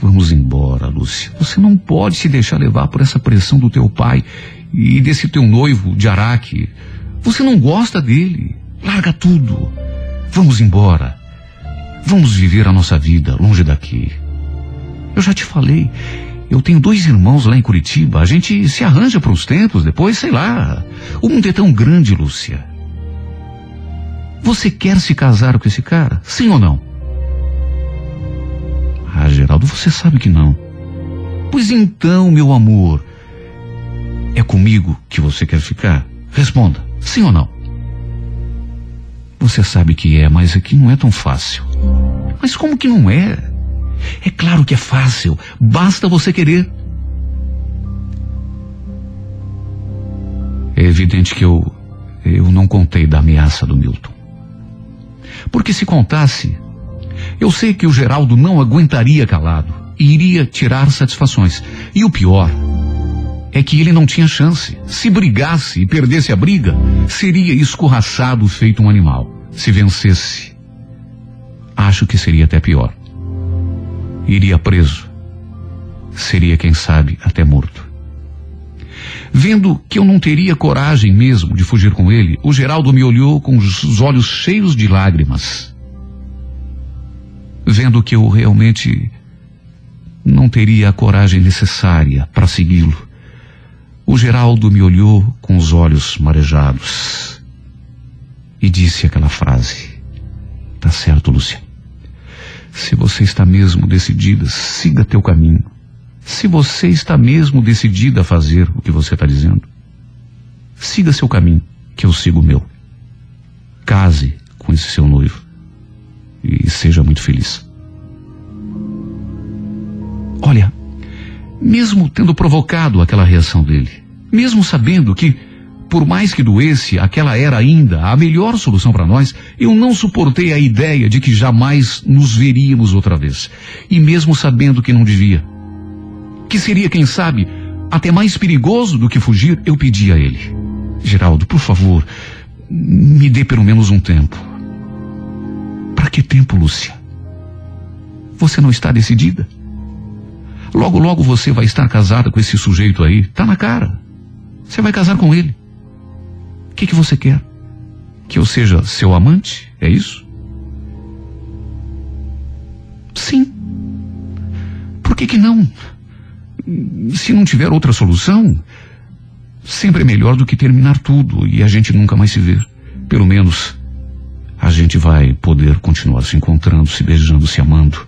Vamos embora, Lúcia. Você não pode se deixar levar por essa pressão do teu pai e desse teu noivo de Araque. Você não gosta dele. Larga tudo. Vamos embora. Vamos viver a nossa vida longe daqui. Eu já te falei. Eu tenho dois irmãos lá em Curitiba. A gente se arranja para os tempos, depois, sei lá. O mundo é tão grande, Lúcia. Você quer se casar com esse cara? Sim ou não? Ah, Geraldo, você sabe que não. Pois então, meu amor, é comigo que você quer ficar? Responda, sim ou não? Você sabe que é, mas aqui não é tão fácil. Mas como que não é? É claro que é fácil, basta você querer. É evidente que eu eu não contei da ameaça do Milton. Porque se contasse, eu sei que o Geraldo não aguentaria calado e iria tirar satisfações. E o pior é que ele não tinha chance. Se brigasse e perdesse a briga, seria escorraçado feito um animal. Se vencesse, acho que seria até pior. Iria preso. Seria, quem sabe, até morto. Vendo que eu não teria coragem mesmo de fugir com ele, o Geraldo me olhou com os olhos cheios de lágrimas vendo que eu realmente não teria a coragem necessária para segui-lo. O Geraldo me olhou com os olhos marejados e disse aquela frase: Tá certo, Lúcia. Se você está mesmo decidida, siga teu caminho. Se você está mesmo decidida a fazer o que você está dizendo, siga seu caminho, que eu sigo o meu. Case com esse seu noivo e seja muito feliz. Olha, mesmo tendo provocado aquela reação dele, mesmo sabendo que, por mais que doesse, aquela era ainda a melhor solução para nós, eu não suportei a ideia de que jamais nos veríamos outra vez. E mesmo sabendo que não devia, que seria, quem sabe, até mais perigoso do que fugir, eu pedi a ele: Geraldo, por favor, me dê pelo menos um tempo. Para que tempo, Lúcia? Você não está decidida? Logo, logo você vai estar casada com esse sujeito aí. Tá na cara. Você vai casar com ele que, que você quer? Que eu seja seu amante? É isso? Sim. Por que, que não? Se não tiver outra solução, sempre é melhor do que terminar tudo e a gente nunca mais se ver. Pelo menos a gente vai poder continuar se encontrando, se beijando, se amando.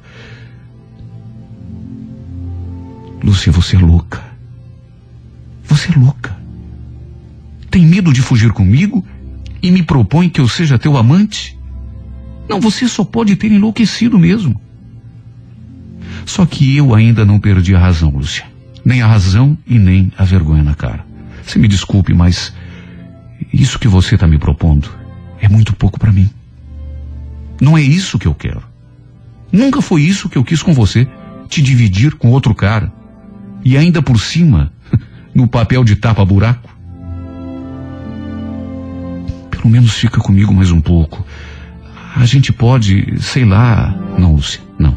Lúcia, você é louca. Você é louca. Tem medo de fugir comigo e me propõe que eu seja teu amante? Não, você só pode ter enlouquecido mesmo. Só que eu ainda não perdi a razão, Lúcia. Nem a razão e nem a vergonha na cara. Você me desculpe, mas isso que você está me propondo é muito pouco para mim. Não é isso que eu quero. Nunca foi isso que eu quis com você, te dividir com outro cara. E ainda por cima, no papel de tapa-buraco. Pelo menos fica comigo mais um pouco. A gente pode, sei lá. Não, Lúcia, não.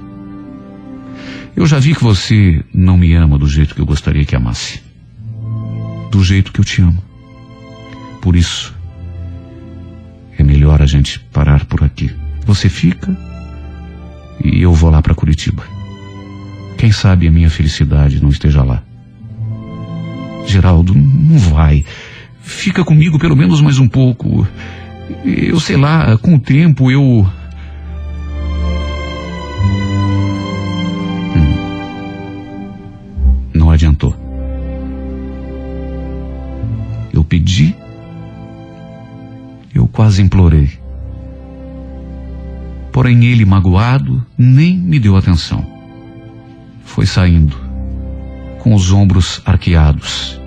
Eu já vi que você não me ama do jeito que eu gostaria que amasse. Do jeito que eu te amo. Por isso, é melhor a gente parar por aqui. Você fica e eu vou lá para Curitiba. Quem sabe a minha felicidade não esteja lá. Geraldo, não vai. Fica comigo pelo menos mais um pouco. Eu sei lá, com o tempo eu. Hum. Não adiantou. Eu pedi. Eu quase implorei. Porém, ele, magoado, nem me deu atenção. Foi saindo, com os ombros arqueados,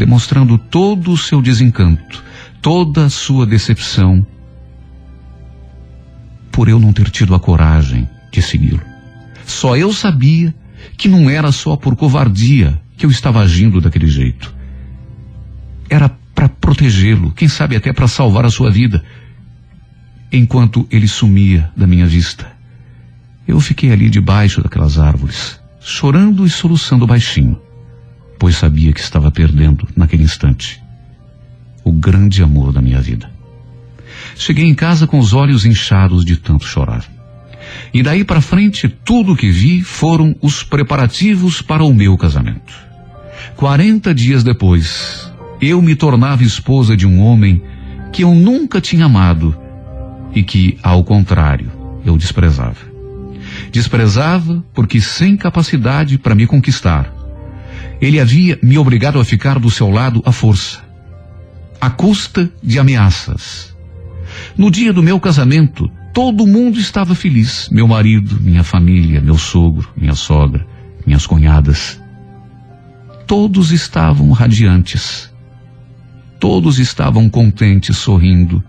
demonstrando todo o seu desencanto, toda a sua decepção, por eu não ter tido a coragem de segui-lo. Só eu sabia que não era só por covardia que eu estava agindo daquele jeito. Era para protegê-lo, quem sabe até para salvar a sua vida enquanto ele sumia da minha vista. Eu fiquei ali debaixo daquelas árvores, chorando e soluçando baixinho, pois sabia que estava perdendo, naquele instante, o grande amor da minha vida. Cheguei em casa com os olhos inchados de tanto chorar. E daí para frente, tudo o que vi foram os preparativos para o meu casamento. Quarenta dias depois, eu me tornava esposa de um homem que eu nunca tinha amado e que, ao contrário, eu desprezava. Desprezava porque sem capacidade para me conquistar. Ele havia me obrigado a ficar do seu lado à força, à custa de ameaças. No dia do meu casamento, todo mundo estava feliz. Meu marido, minha família, meu sogro, minha sogra, minhas cunhadas. Todos estavam radiantes. Todos estavam contentes, sorrindo,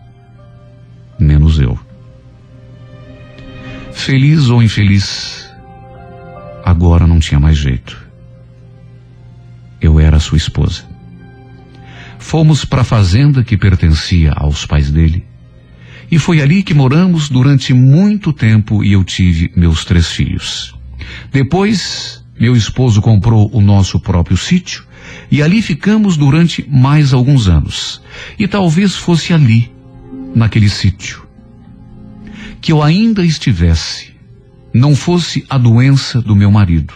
menos eu. Feliz ou infeliz, agora não tinha mais jeito. Eu era sua esposa. Fomos para a fazenda que pertencia aos pais dele. E foi ali que moramos durante muito tempo e eu tive meus três filhos. Depois, meu esposo comprou o nosso próprio sítio e ali ficamos durante mais alguns anos. E talvez fosse ali naquele sítio. Que eu ainda estivesse, não fosse a doença do meu marido.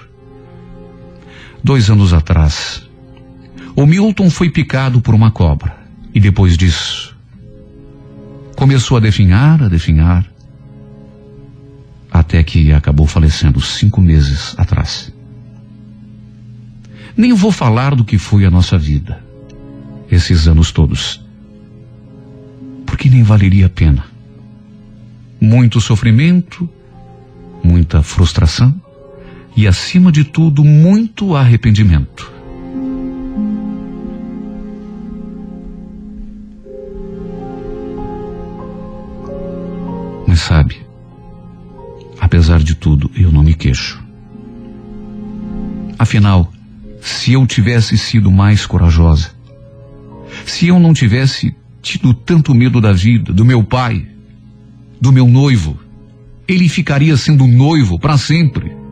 Dois anos atrás, o Milton foi picado por uma cobra. E depois disso, começou a definhar, a definhar, até que acabou falecendo cinco meses atrás. Nem vou falar do que foi a nossa vida, esses anos todos porque nem valeria a pena. Muito sofrimento, muita frustração e, acima de tudo, muito arrependimento. Mas sabe, apesar de tudo, eu não me queixo. Afinal, se eu tivesse sido mais corajosa, se eu não tivesse tido tanto medo da vida, do meu pai, do meu noivo, ele ficaria sendo noivo para sempre.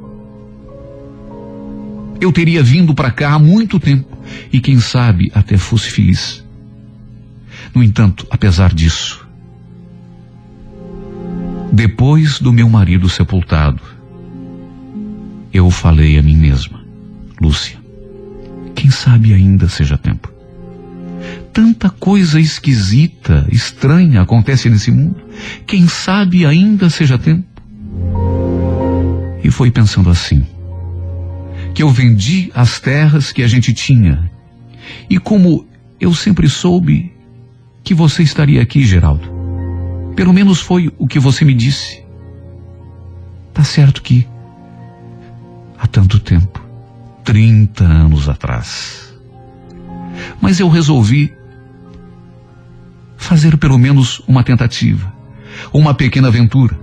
Eu teria vindo para cá há muito tempo e quem sabe até fosse feliz. No entanto, apesar disso, depois do meu marido sepultado, eu falei a mim mesma, Lúcia, quem sabe ainda seja tempo. Tanta coisa esquisita, estranha acontece nesse mundo. Quem sabe ainda seja tempo. E foi pensando assim, que eu vendi as terras que a gente tinha. E como eu sempre soube que você estaria aqui, Geraldo. Pelo menos foi o que você me disse. Tá certo que há tanto tempo, 30 anos atrás. Mas eu resolvi fazer pelo menos uma tentativa, uma pequena aventura.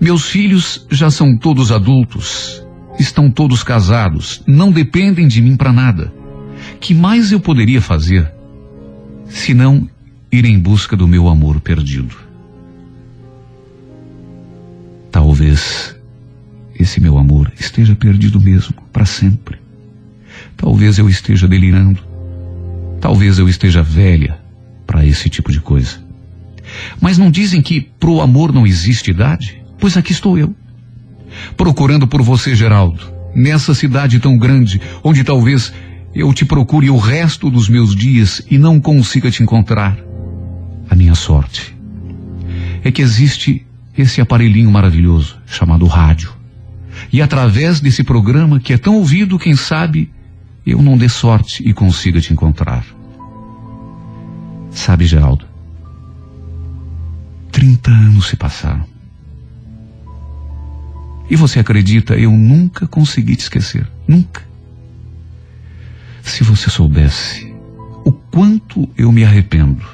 Meus filhos já são todos adultos, estão todos casados, não dependem de mim para nada. Que mais eu poderia fazer se não ir em busca do meu amor perdido? Talvez esse meu amor esteja perdido mesmo, para sempre. Talvez eu esteja delirando. Talvez eu esteja velha para esse tipo de coisa. Mas não dizem que pro amor não existe idade? Pois aqui estou eu. Procurando por você, Geraldo, nessa cidade tão grande, onde talvez eu te procure o resto dos meus dias e não consiga te encontrar. A minha sorte é que existe esse aparelhinho maravilhoso chamado rádio. E através desse programa que é tão ouvido, quem sabe eu não dê sorte e consiga te encontrar. Sabe, Geraldo, 30 anos se passaram. E você acredita, eu nunca consegui te esquecer. Nunca. Se você soubesse o quanto eu me arrependo,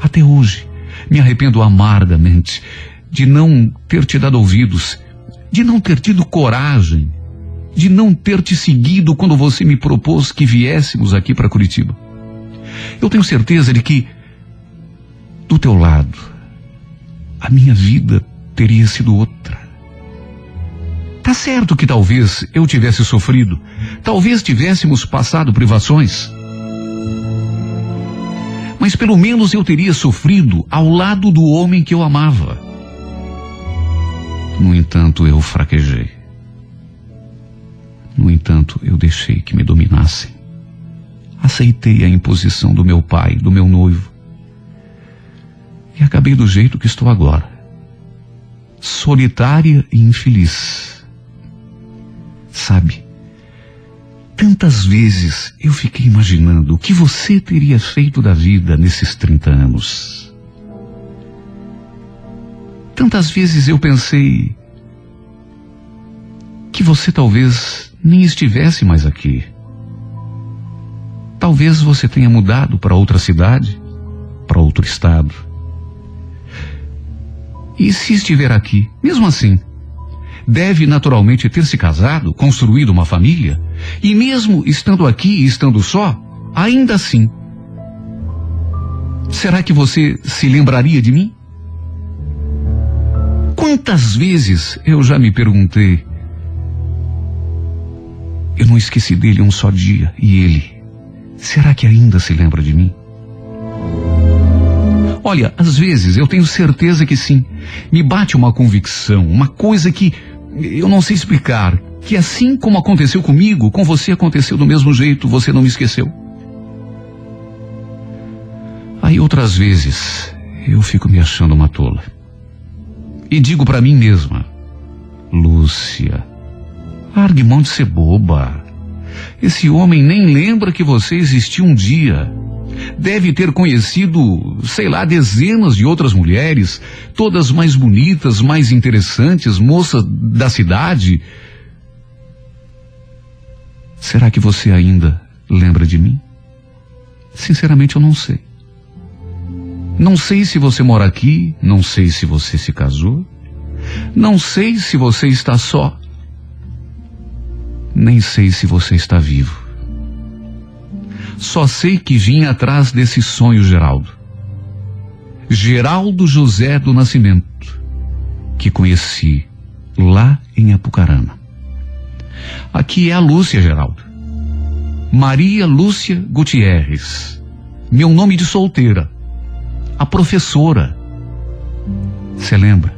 até hoje, me arrependo amargamente de não ter te dado ouvidos, de não ter tido coragem, de não ter te seguido quando você me propôs que viéssemos aqui para Curitiba. Eu tenho certeza de que, do teu lado, a minha vida teria sido outra. Tá certo que talvez eu tivesse sofrido, talvez tivéssemos passado privações. Mas pelo menos eu teria sofrido ao lado do homem que eu amava. No entanto, eu fraquejei. No entanto, eu deixei que me dominassem. Aceitei a imposição do meu pai, do meu noivo. E acabei do jeito que estou agora. Solitária e infeliz. Sabe, tantas vezes eu fiquei imaginando o que você teria feito da vida nesses 30 anos. Tantas vezes eu pensei que você talvez nem estivesse mais aqui. Talvez você tenha mudado para outra cidade, para outro estado. E se estiver aqui, mesmo assim, deve naturalmente ter se casado, construído uma família, e mesmo estando aqui e estando só, ainda assim, será que você se lembraria de mim? Quantas vezes eu já me perguntei, eu não esqueci dele um só dia, e ele, será que ainda se lembra de mim? Olha, às vezes eu tenho certeza que sim. Me bate uma convicção, uma coisa que eu não sei explicar, que assim como aconteceu comigo, com você aconteceu do mesmo jeito, você não me esqueceu. Aí outras vezes eu fico me achando uma tola. E digo para mim mesma, Lúcia, largue mão de ser boba. Esse homem nem lembra que você existiu um dia. Deve ter conhecido, sei lá, dezenas de outras mulheres, todas mais bonitas, mais interessantes, moças da cidade. Será que você ainda lembra de mim? Sinceramente, eu não sei. Não sei se você mora aqui, não sei se você se casou, não sei se você está só, nem sei se você está vivo. Só sei que vim atrás desse sonho, Geraldo. Geraldo José do Nascimento, que conheci lá em Apucarana. Aqui é a Lúcia, Geraldo. Maria Lúcia Gutierrez. Meu nome de solteira a professora. Você lembra?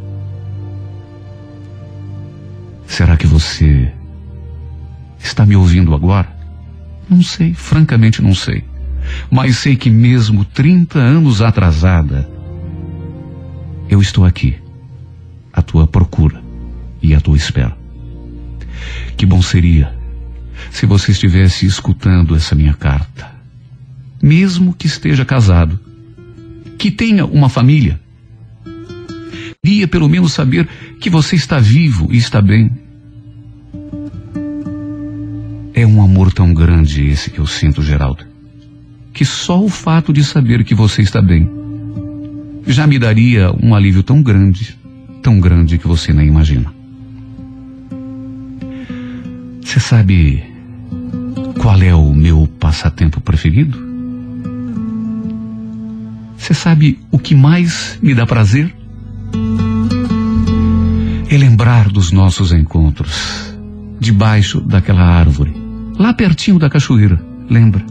Será que você está me ouvindo agora? Não sei, francamente não sei. Mas sei que mesmo 30 anos atrasada, eu estou aqui, à tua procura e à tua espera. Que bom seria se você estivesse escutando essa minha carta. Mesmo que esteja casado, que tenha uma família. Queria pelo menos saber que você está vivo e está bem. É um amor tão grande esse que eu sinto, Geraldo, que só o fato de saber que você está bem já me daria um alívio tão grande, tão grande que você nem imagina. Você sabe qual é o meu passatempo preferido? Você sabe o que mais me dá prazer? É lembrar dos nossos encontros, debaixo daquela árvore, lá pertinho da cachoeira, lembra?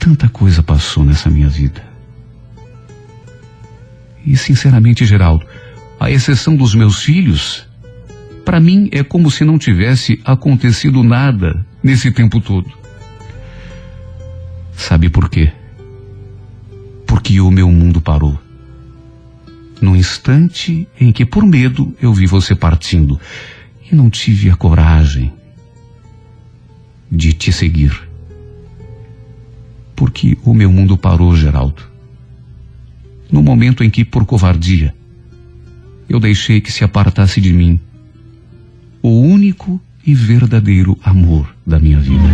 Tanta coisa passou nessa minha vida. E, sinceramente, Geraldo, a exceção dos meus filhos, para mim é como se não tivesse acontecido nada nesse tempo todo. Sabe por quê? Porque o meu mundo parou. No instante em que, por medo, eu vi você partindo e não tive a coragem de te seguir. Porque o meu mundo parou, Geraldo. No momento em que, por covardia, eu deixei que se apartasse de mim o único e verdadeiro amor da minha vida.